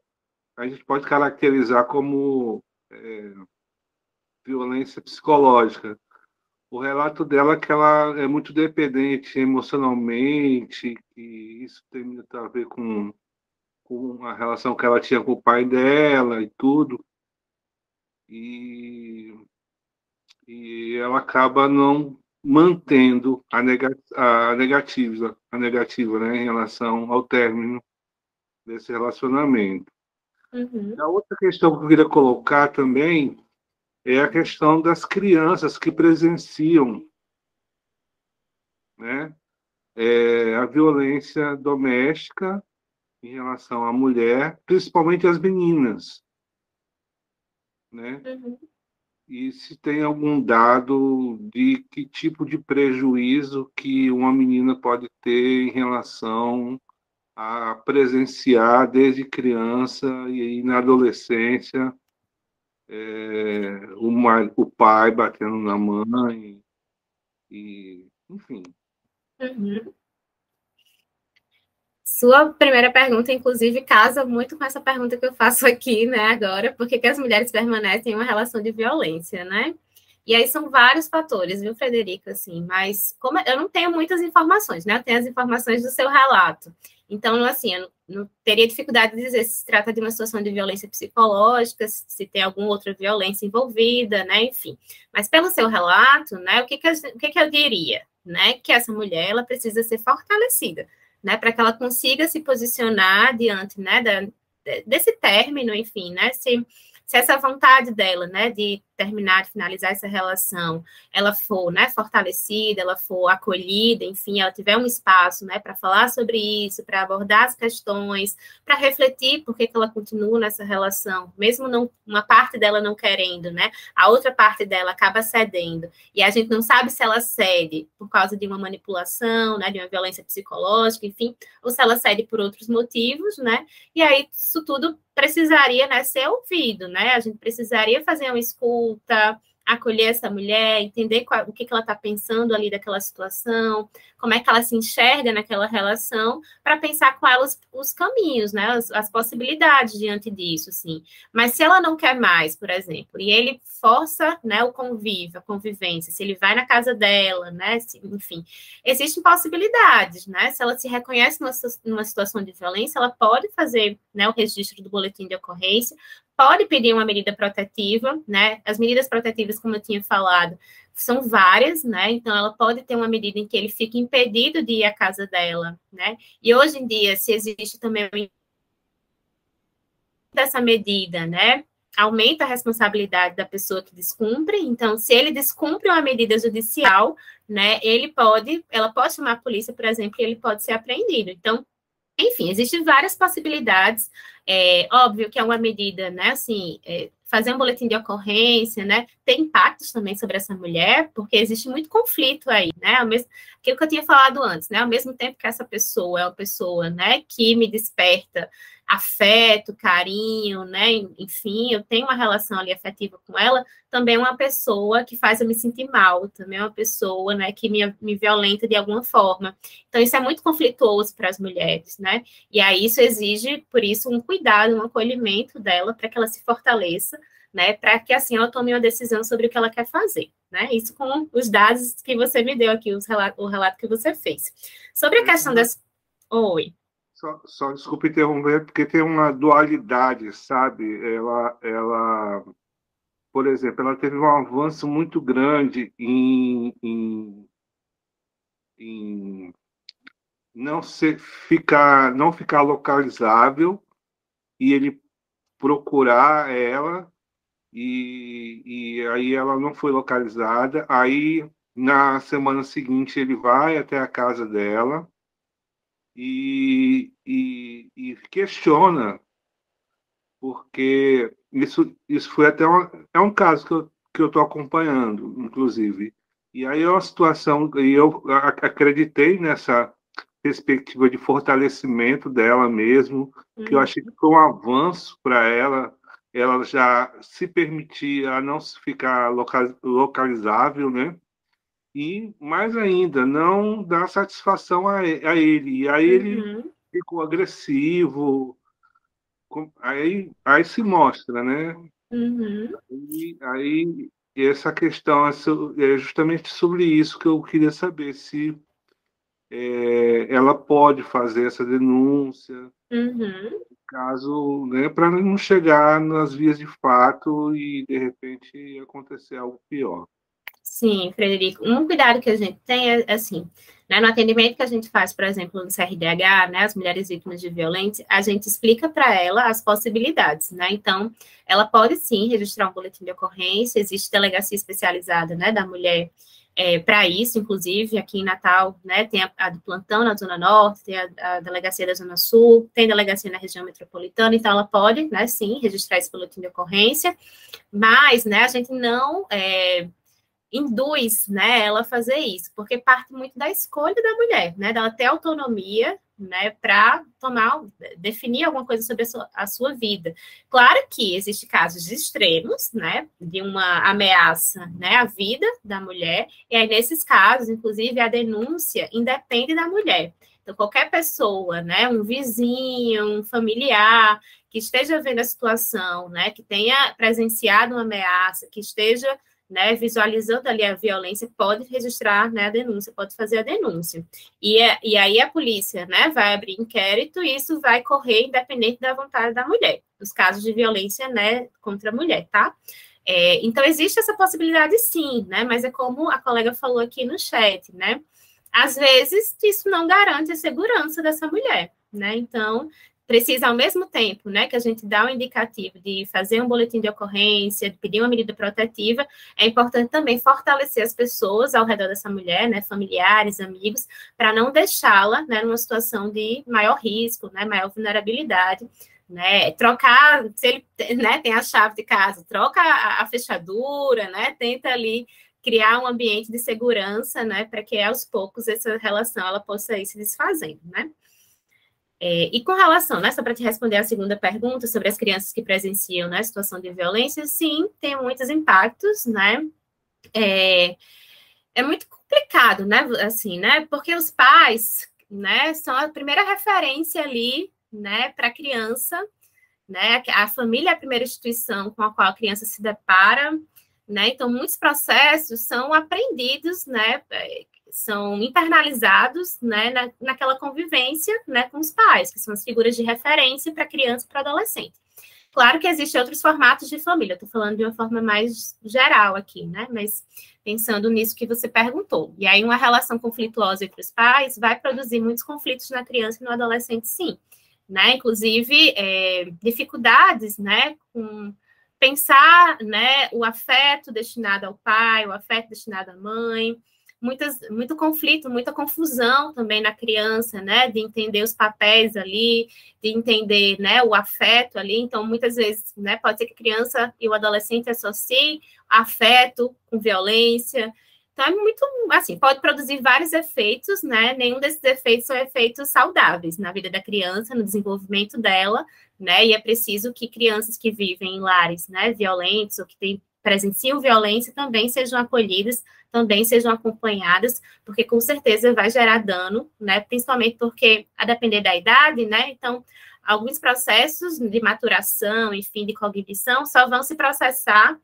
a gente pode caracterizar como violência psicológica. O relato dela é que ela é muito dependente emocionalmente, que isso tem muito a ver com, com a relação que ela tinha com o pai dela e tudo. E, e ela acaba não mantendo a, nega, a negativa, a negativa né, em relação ao término desse relacionamento. Uhum. A outra questão que eu queria colocar também é a questão das crianças que presenciam né, é, a violência doméstica em relação à mulher, principalmente as meninas. Né? Uhum. E se tem algum dado de que tipo de prejuízo que uma menina pode ter em relação a presenciar desde criança e na adolescência é, o, o, pai batendo na mãe e enfim. Uhum. Sua primeira pergunta, inclusive, casa muito com essa pergunta que eu faço [laughs] aqui, né, agora, por que as mulheres permanecem em uma relação de violência, né? E aí são vários fatores, viu, Frederica, assim, mas como eu não tenho muitas informações, né? Eu tenho as informações do seu relato. Então, assim, eu não teria dificuldade de dizer se se trata de uma situação de violência psicológica, se tem alguma outra violência envolvida, né? Enfim. Mas pelo seu relato, né, o que, que, eu, o que, que eu diria? Né? Que essa mulher ela precisa ser fortalecida, né? Para que ela consiga se posicionar diante né, da, desse término, enfim, né? Se, se essa vontade dela, né, de terminar, finalizar essa relação, ela for, né, fortalecida, ela for acolhida, enfim, ela tiver um espaço, né, para falar sobre isso, para abordar as questões, para refletir por que, que ela continua nessa relação, mesmo não, uma parte dela não querendo, né, a outra parte dela acaba cedendo, e a gente não sabe se ela cede por causa de uma manipulação, né, de uma violência psicológica, enfim, ou se ela cede por outros motivos, né, e aí isso tudo precisaria, né, ser ouvido, né, a gente precisaria fazer uma escuta escuta, acolher essa mulher, entender qual, o que, que ela está pensando ali daquela situação, como é que ela se enxerga naquela relação, para pensar ela os, os caminhos, né, as, as, possibilidades diante disso, assim. Mas se ela não quer mais, por exemplo, e ele força, né, o convívio, a convivência, se ele vai na casa dela, né, se, enfim, existem possibilidades, né, se ela se reconhece numa, numa situação de violência, ela pode fazer, né, o registro do boletim de ocorrência, pode pedir uma medida protetiva, né? As medidas protetivas, como eu tinha falado, são várias, né? Então, ela pode ter uma medida em que ele fique impedido de ir à casa dela, né? E hoje em dia, se existe também dessa medida, né? Aumenta a responsabilidade da pessoa que descumpre. Então, se ele descumpre uma medida judicial, né? Ele pode, ela pode chamar a polícia, por exemplo, e ele pode ser apreendido. Então, enfim, existem várias possibilidades. É óbvio que é uma medida, né? Assim, é, fazer um boletim de ocorrência, né? Tem impactos também sobre essa mulher, porque existe muito conflito aí, né? Ao mesmo, aquilo que eu tinha falado antes, né? Ao mesmo tempo que essa pessoa é uma pessoa, né, que me desperta afeto, carinho, né? Enfim, eu tenho uma relação ali afetiva com ela, também é uma pessoa que faz eu me sentir mal, também é uma pessoa, né, que me, me violenta de alguma forma. Então, isso é muito conflituoso para as mulheres, né? E aí isso exige, por isso, um cuidado, um acolhimento dela para que ela se fortaleça, né? Para que assim ela tome uma decisão sobre o que ela quer fazer, né? Isso com os dados que você me deu aqui, relato, o relato que você fez. Sobre a questão das. Oi. Só, só desculpe interromper, porque tem uma dualidade, sabe? Ela, ela, por exemplo, ela teve um avanço muito grande em, em, em não ser, ficar, não ficar localizável e ele procurar ela e, e aí ela não foi localizada. Aí na semana seguinte ele vai até a casa dela e, e, e questiona, porque isso, isso foi até uma, é um caso que eu que eu estou acompanhando, inclusive. E aí é uma situação, e eu acreditei nessa perspectiva de fortalecimento dela mesmo, que eu uhum. achei que foi um avanço para ela ela já se permitir a não ficar localizável, né? E mais ainda, não dá satisfação a, ele. E aí ele uhum. ficou agressivo. Aí, aí se mostra, né? Uhum. E aí essa questão é, é justamente sobre isso que eu queria saber se é, ela pode fazer essa denúncia, uhum. caso, né, para não chegar nas vias de fato e de repente acontecer algo pior. Sim, Frederico. Um cuidado que a gente tem é assim, né, no atendimento que a gente faz, por exemplo, no CRDH, né, as mulheres vítimas de violência, a gente explica para ela as possibilidades, né? Então, ela pode sim registrar um boletim de ocorrência, existe delegacia especializada, né, da mulher é, para isso, inclusive, aqui em Natal, né, tem a, a, do plantão na Zona Norte, tem a, a, delegacia da Zona Sul, tem delegacia na região metropolitana, então ela pode, né, sim, registrar esse boletim de ocorrência, mas, né, a gente não é, induz, né, ela a fazer isso, porque parte muito da escolha da mulher, né, dela ter autonomia, né, para tomar, definir alguma coisa sobre a sua, a sua, vida. Claro que existem casos extremos, né, de uma ameaça, né, à vida da mulher, e aí nesses casos, inclusive, a denúncia independe da mulher. Então, qualquer pessoa, né, um vizinho, um familiar, que esteja vendo a situação, né, que tenha presenciado uma ameaça, que esteja né, visualizando ali a violência, pode registrar né, a denúncia, pode fazer a denúncia. E, é, e aí a polícia né, vai abrir inquérito e isso vai correr independente da vontade da mulher, nos casos de violência né, contra a mulher, tá? É, então, existe essa possibilidade sim, né? Mas é como a colega falou aqui no chat, né? Às vezes, isso não garante a segurança dessa mulher, né? Então, precisa, ao mesmo tempo, né, que a gente dá o um indicativo de fazer um boletim de ocorrência, de pedir uma medida protetiva, é importante também fortalecer as pessoas ao redor dessa mulher, né, familiares, amigos, para não deixá-la, né, numa situação de maior risco, né, maior vulnerabilidade, né, trocar, se ele, né, tem a chave de casa, troca a, a fechadura, né, tenta ali criar um ambiente de segurança, né, para que aos poucos essa relação ela possa ir se desfazendo, né. É, e com relação, né, só para te responder a segunda pergunta sobre as crianças que presenciam né, a situação de violência, sim, tem muitos impactos, né? É, é muito complicado, né? Assim, né? Porque os pais, né, são a primeira referência ali, né, para a criança, né? A família é a primeira instituição com a qual a criança se depara, né? Então, muitos processos são aprendidos, né? São internalizados né, na, naquela convivência né, com os pais, que são as figuras de referência para criança e para adolescente. Claro que existem outros formatos de família, estou falando de uma forma mais geral aqui, né? Mas pensando nisso que você perguntou. E aí, uma relação conflituosa entre os pais vai produzir muitos conflitos na criança e no adolescente, sim. Né? Inclusive, é, dificuldades, né? Com pensar, né? O afeto destinado ao pai, o afeto destinado à mãe, muitas, muito conflito, muita confusão também na criança, né? De entender os papéis ali, de entender, né, o afeto ali. Então, muitas vezes, né, pode ser que a criança e o adolescente associem afeto com violência. Então, é muito, assim, pode produzir vários efeitos, né? Nenhum desses efeitos são efeitos saudáveis na vida da criança, no desenvolvimento dela, né? E é preciso que crianças que vivem em lares, né, violentos ou que têm presenciam violência também sejam acolhidas, também sejam acompanhadas, porque com certeza vai gerar dano, né? Principalmente porque, a depender da idade, né? Então, alguns processos de maturação, enfim, de cognição, só vão se processar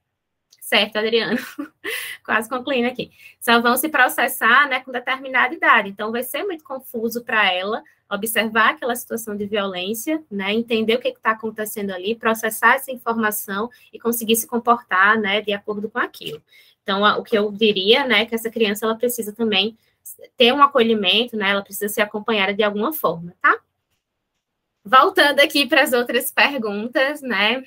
certo, Adriano? [laughs] Quase concluindo aqui. Só vão se processar né, com determinada idade. Então, vai ser muito confuso para ela observar aquela situação de violência, né, entender o que está acontecendo ali, processar essa informação e conseguir se comportar, né, de acordo com aquilo. Então, o que eu diria, né, é que essa criança ela precisa também ter um acolhimento, né, ela precisa ser acompanhada de alguma forma, tá? Voltando aqui para as outras perguntas, né?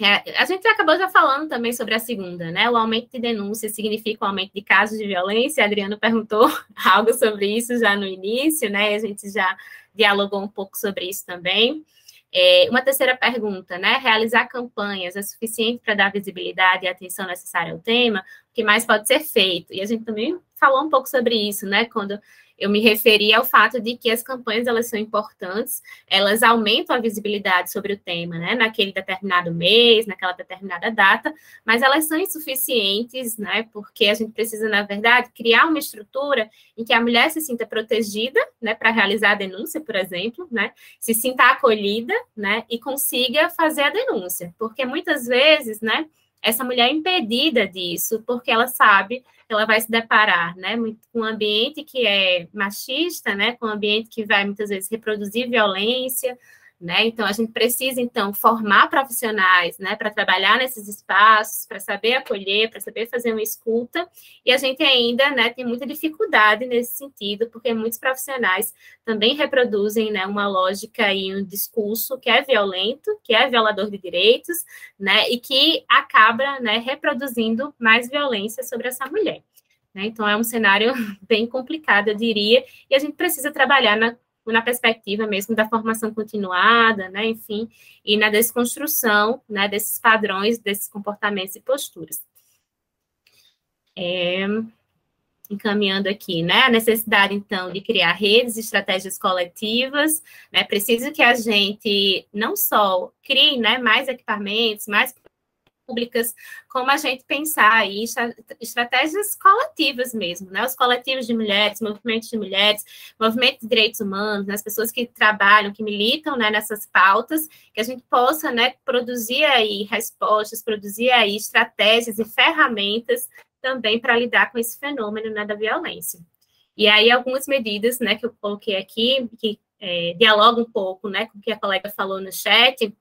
É, a gente acabou já falando também sobre a segunda, né? O aumento de denúncias significa o um aumento de casos de violência. A Adriano perguntou [laughs] algo sobre isso já no início, né? A gente já dialogou um pouco sobre isso também. É, uma terceira pergunta, né? Realizar campanhas é suficiente para dar visibilidade e atenção necessária ao tema? O que mais pode ser feito? E a gente também falou um pouco sobre isso, né? Quando eu me referi ao fato de que as campanhas elas são importantes, elas aumentam a visibilidade sobre o tema, né, naquele determinado mês, naquela determinada data, mas elas são insuficientes, né, porque a gente precisa, na verdade, criar uma estrutura em que a mulher se sinta protegida, né, para realizar a denúncia, por exemplo, né, se sinta acolhida, né, e consiga fazer a denúncia, porque muitas vezes, né, essa mulher é impedida disso, porque ela sabe que ela vai se deparar, né, com um ambiente que é machista, né, com um ambiente que vai muitas vezes reproduzir violência, né? Então, a gente precisa, então, formar profissionais né, para trabalhar nesses espaços, para saber acolher, para saber fazer uma escuta, e a gente ainda né, tem muita dificuldade nesse sentido, porque muitos profissionais também reproduzem né, uma lógica e um discurso que é violento, que é violador de direitos, né, e que acaba né, reproduzindo mais violência sobre essa mulher. Né? Então, é um cenário [laughs] bem complicado, eu diria, e a gente precisa trabalhar na na perspectiva mesmo da formação continuada, né, enfim, e na desconstrução, né, desses padrões, desses comportamentos e posturas. É, encaminhando aqui, né, a necessidade, então, de criar redes, estratégias coletivas, né, preciso que a gente não só crie, né, mais equipamentos, mais públicas, como a gente pensar aí estratégias coletivas mesmo, né? Os coletivos de mulheres, movimentos de mulheres, movimentos de direitos humanos, né? as pessoas que trabalham, que militam né, nessas pautas, que a gente possa né, produzir aí respostas, produzir aí estratégias e ferramentas também para lidar com esse fenômeno né, da violência. E aí algumas medidas né, que eu coloquei aqui, que é, dialogam um pouco né, com o que a colega falou no chat,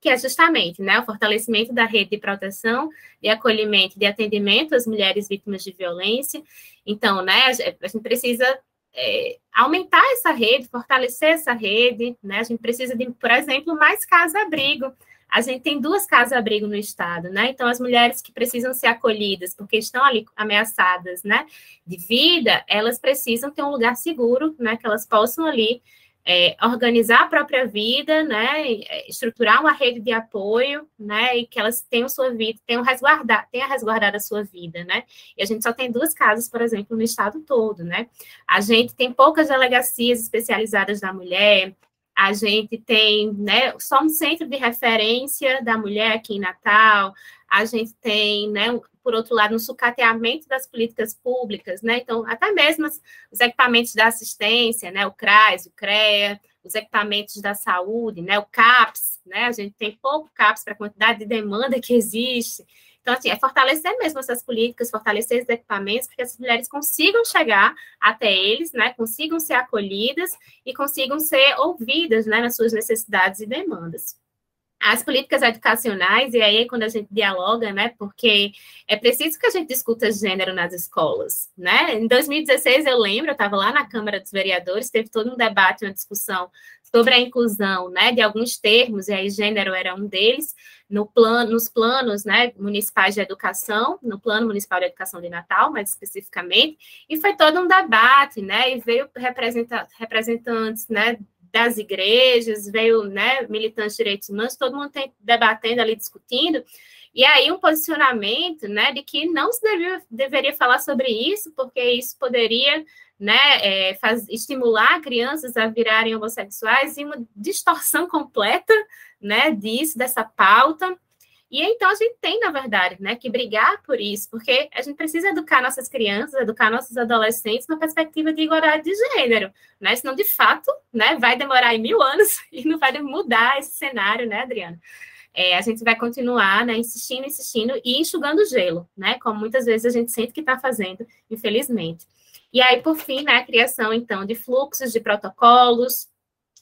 que é justamente né, o fortalecimento da rede de proteção, de acolhimento, de atendimento às mulheres vítimas de violência. Então, né, a gente precisa é, aumentar essa rede, fortalecer essa rede, né? A gente precisa de, por exemplo, mais casa-abrigo. A gente tem duas casas-abrigo no estado, né? Então, as mulheres que precisam ser acolhidas porque estão ali ameaçadas, né, de vida, elas precisam ter um lugar seguro, né, que elas possam ali é, organizar a própria vida, né, é, estruturar uma rede de apoio, né, e que elas tenham sua vida, tenham resguardar, tenha resguardado a sua vida, né, e a gente só tem duas casas, por exemplo, no estado todo, né, a gente tem poucas delegacias especializadas da mulher, a gente tem, né, só um centro de referência da mulher aqui em Natal, a gente tem, né, por outro lado, no sucateamento das políticas públicas, né? Então, até mesmo os equipamentos da assistência, né? O CRAS, o CREA, os equipamentos da saúde, né? O CAPS, né? A gente tem pouco CAPS para a quantidade de demanda que existe. Então, assim, é fortalecer mesmo essas políticas, fortalecer esses equipamentos, para que as mulheres consigam chegar até eles, né? Consigam ser acolhidas e consigam ser ouvidas, né? Nas suas necessidades e demandas as políticas educacionais, e aí é quando a gente dialoga, né, porque é preciso que a gente discuta gênero nas escolas, né? Em 2016, eu lembro, eu estava lá na Câmara dos Vereadores, teve todo um debate, uma discussão sobre a inclusão, né, de alguns termos, e aí gênero era um deles, no plano, nos planos, né, municipais de educação, no Plano Municipal de Educação de Natal, mais especificamente, e foi todo um debate, né, e veio representantes, né, das igrejas, veio né, militantes de direitos humanos, todo mundo tem, debatendo ali, discutindo, e aí um posicionamento né, de que não se devia, deveria falar sobre isso, porque isso poderia né, é, faz, estimular crianças a virarem homossexuais e uma distorção [laughs] completa né, disso, dessa pauta. E então a gente tem, na verdade, né, que brigar por isso, porque a gente precisa educar nossas crianças, educar nossos adolescentes na perspectiva de igualdade de gênero, né? Senão, de fato, né, vai demorar mil anos [laughs] e não vai mudar esse cenário, né, Adriana? É, a gente vai continuar, né, insistindo, insistindo e enxugando gelo, né? Como muitas vezes a gente sente que está fazendo, infelizmente. E aí, por fim, né, a criação, então, de fluxos de protocolos,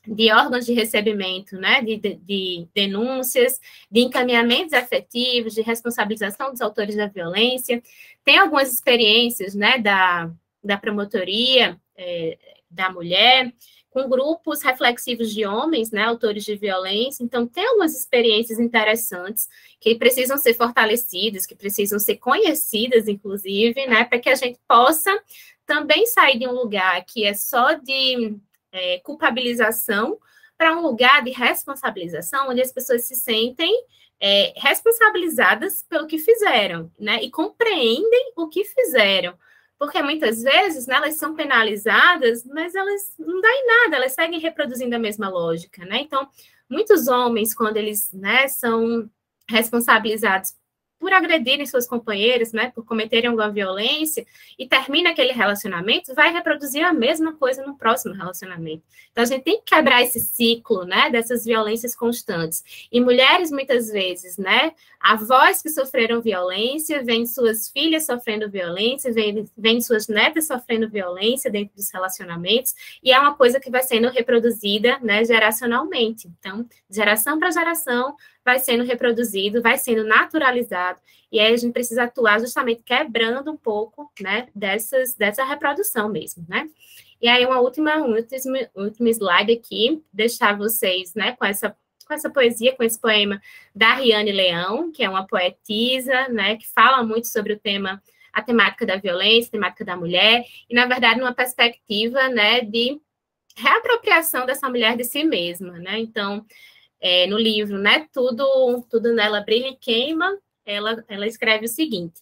de órgãos de recebimento, né, de, de, de, denúncias, de encaminhamentos efetivos, de responsabilização dos autores da violência. Tem algumas experiências, né, da, da promotoria é, da mulher, com grupos reflexivos de homens, né, autores de violência. Então, tem algumas experiências interessantes que precisam ser fortalecidas, que precisam ser conhecidas, inclusive, né, para que a gente possa também sair de um lugar que é só de é, culpabilização para um lugar de responsabilização, onde as pessoas se sentem é, responsabilizadas pelo que fizeram, né? E compreendem o que fizeram. Porque muitas vezes né, elas são penalizadas, mas elas não dão em nada, elas seguem reproduzindo a mesma lógica, né? Então, muitos homens, quando eles né, são responsabilizados por agredirem suas companheiras, né, por cometerem alguma violência, e termina aquele relacionamento, vai reproduzir a mesma coisa no próximo relacionamento. Então, a gente tem que quebrar esse ciclo, né, dessas violências constantes. E mulheres, muitas vezes, né, avós que sofreram violência, vêm suas filhas sofrendo violência, vêm suas netas sofrendo violência dentro dos relacionamentos, e é uma coisa que vai sendo reproduzida, né, geracionalmente. Então, geração para geração, vai sendo reproduzido, vai sendo naturalizado, e aí a gente precisa atuar justamente quebrando um pouco, né, dessas, dessa reprodução mesmo, né. E aí, uma última, um último, slide aqui, deixar vocês, né, com essa com essa poesia, com esse poema da Riane Leão, que é uma poetisa, né, que fala muito sobre o tema, a temática da violência, a temática da mulher, e, na verdade, numa perspectiva, né, de reapropriação dessa mulher de si mesma, né, então, é, no livro, né? Tudo, tudo nela brilha e queima. Ela, ela escreve o seguinte: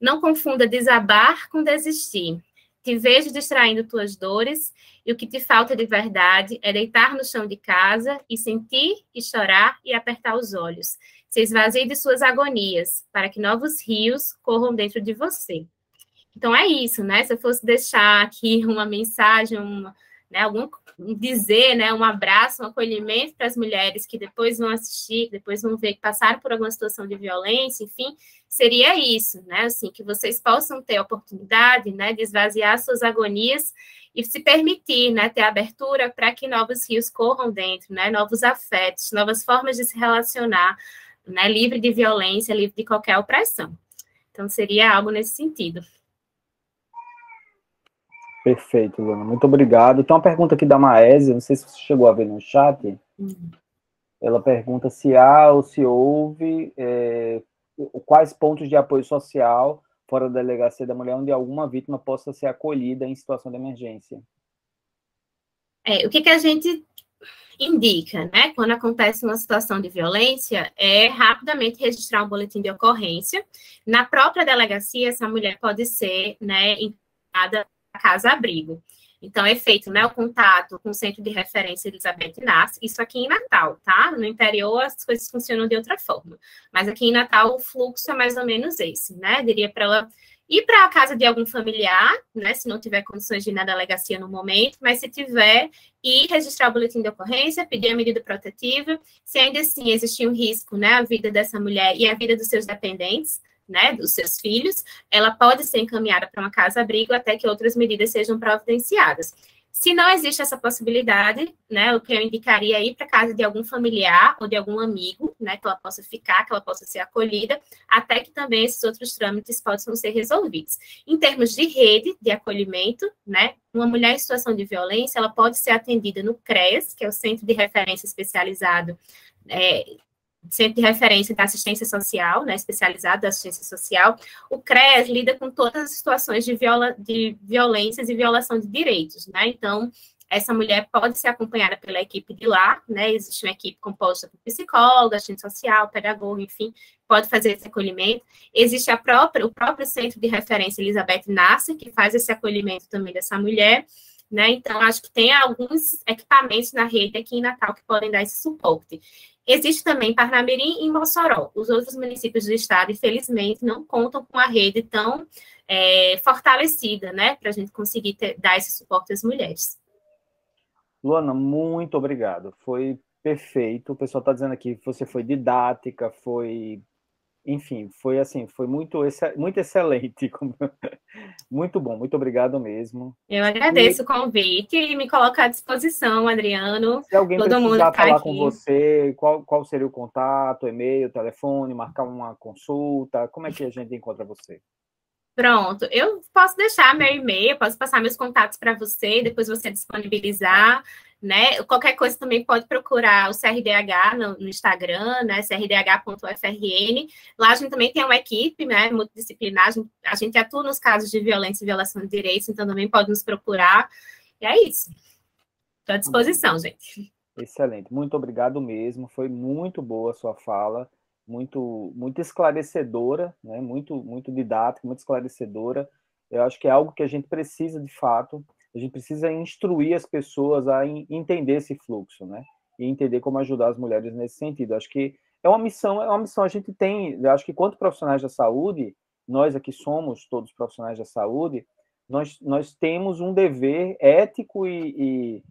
Não confunda desabar com desistir. Te vejo distraindo tuas dores, e o que te falta de verdade é deitar no chão de casa e sentir e chorar e apertar os olhos. Se esvazie de suas agonias, para que novos rios corram dentro de você. Então é isso, né? Se eu fosse deixar aqui [laughs] uma mensagem, uma, né, algum dizer, né, um abraço, um acolhimento para as mulheres que depois vão assistir, depois vão ver que passaram por alguma situação de violência, enfim, seria isso, né, assim, que vocês possam ter a oportunidade, né, de esvaziar suas agonias e se permitir, né, ter abertura para que novos rios corram dentro, né, novos afetos, novas formas de se relacionar, né, livre de violência, livre de qualquer opressão. Então, seria algo nesse sentido. Perfeito, Luana. Muito obrigado. Tem uma pergunta aqui da Maésia, não sei se você chegou a ver no chat. Uhum. Ela pergunta se há ou se houve é, quais pontos de apoio social fora da delegacia da mulher onde alguma vítima possa ser acolhida em situação de emergência. É, o que, que a gente indica, né? Quando acontece uma situação de violência, é rapidamente registrar um boletim de ocorrência. Na própria delegacia, essa mulher pode ser, né, encaminhada casa-abrigo. Então, é feito né, o contato com o Centro de Referência Elizabeth Inácio, isso aqui em Natal, tá? No interior as coisas funcionam de outra forma. Mas aqui em Natal o fluxo é mais ou menos esse, né? Diria para ela ir para a casa de algum familiar, né? Se não tiver condições de ir na delegacia no momento, mas se tiver, ir registrar o boletim de ocorrência, pedir a medida protetiva. Se ainda assim existir um risco, né? A vida dessa mulher e a vida dos seus dependentes, né, dos seus filhos, ela pode ser encaminhada para uma casa-abrigo até que outras medidas sejam providenciadas. Se não existe essa possibilidade, né, o que eu indicaria é ir para casa de algum familiar ou de algum amigo, né, que ela possa ficar, que ela possa ser acolhida, até que também esses outros trâmites possam ser resolvidos. Em termos de rede de acolhimento, né, uma mulher em situação de violência, ela pode ser atendida no CREAS, que é o Centro de Referência Especializado é, centro de referência da assistência social, né, especializado da assistência social, o CRES lida com todas as situações de, viola, de violências e violação de direitos, né, então, essa mulher pode ser acompanhada pela equipe de lá, né, existe uma equipe composta por psicólogo, assistente social, pedagogo, enfim, pode fazer esse acolhimento, existe a própria, o próprio centro de referência Elizabeth Nasser, que faz esse acolhimento também dessa mulher, né? Então, acho que tem alguns equipamentos na rede aqui em Natal que podem dar esse suporte. Existe também Parnamirim e Mossoró. Os outros municípios do estado, infelizmente, não contam com a rede tão é, fortalecida, né, para a gente conseguir ter, dar esse suporte às mulheres. Luana, muito obrigado. Foi perfeito. O pessoal está dizendo aqui que você foi didática, foi enfim, foi assim, foi muito, muito excelente, [laughs] muito bom, muito obrigado mesmo. Eu agradeço e, o convite e me coloco à disposição, Adriano. Se alguém todo mundo tá falar com você, qual, qual seria o contato, e-mail, telefone, marcar uma consulta, como é que a gente encontra você? Pronto, eu posso deixar meu e-mail, posso passar meus contatos para você, depois você disponibilizar né? Qualquer coisa também pode procurar o CRDH no, no Instagram, né? crdh.frn. Lá a gente também tem uma equipe, né? Multidisciplinar. A gente, a gente atua nos casos de violência e violação de direitos, então também pode nos procurar. E é isso. Estou à disposição, gente. Excelente, muito obrigado mesmo. Foi muito boa a sua fala, muito, muito esclarecedora, né? Muito, muito didática, muito esclarecedora Eu acho que é algo que a gente precisa, de fato, a gente precisa instruir as pessoas a entender esse fluxo, né? E entender como ajudar as mulheres nesse sentido. Acho que é uma missão, é uma missão a gente tem, acho que quanto profissionais da saúde, nós aqui somos todos profissionais da saúde, nós, nós temos um dever ético e, e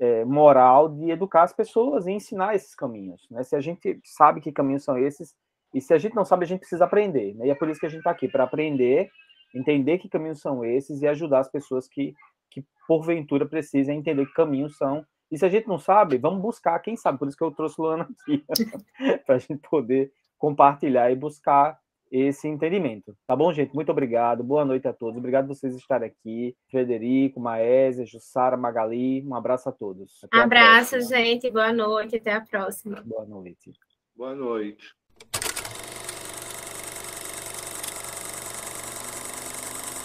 é, moral de educar as pessoas e ensinar esses caminhos. Né? Se a gente sabe que caminhos são esses, e se a gente não sabe, a gente precisa aprender. Né? E é por isso que a gente está aqui, para aprender, entender que caminhos são esses e ajudar as pessoas que que porventura precisa entender que caminhos são. E se a gente não sabe, vamos buscar quem sabe. Por isso que eu trouxe Luana aqui, [laughs] para a gente poder compartilhar e buscar esse entendimento. Tá bom, gente? Muito obrigado. Boa noite a todos. Obrigado por vocês estarem aqui. Frederico, Maésia, Jussara, Magali. Um abraço a todos. Até abraço, a gente. Boa noite. Até a próxima. Boa noite. Boa noite.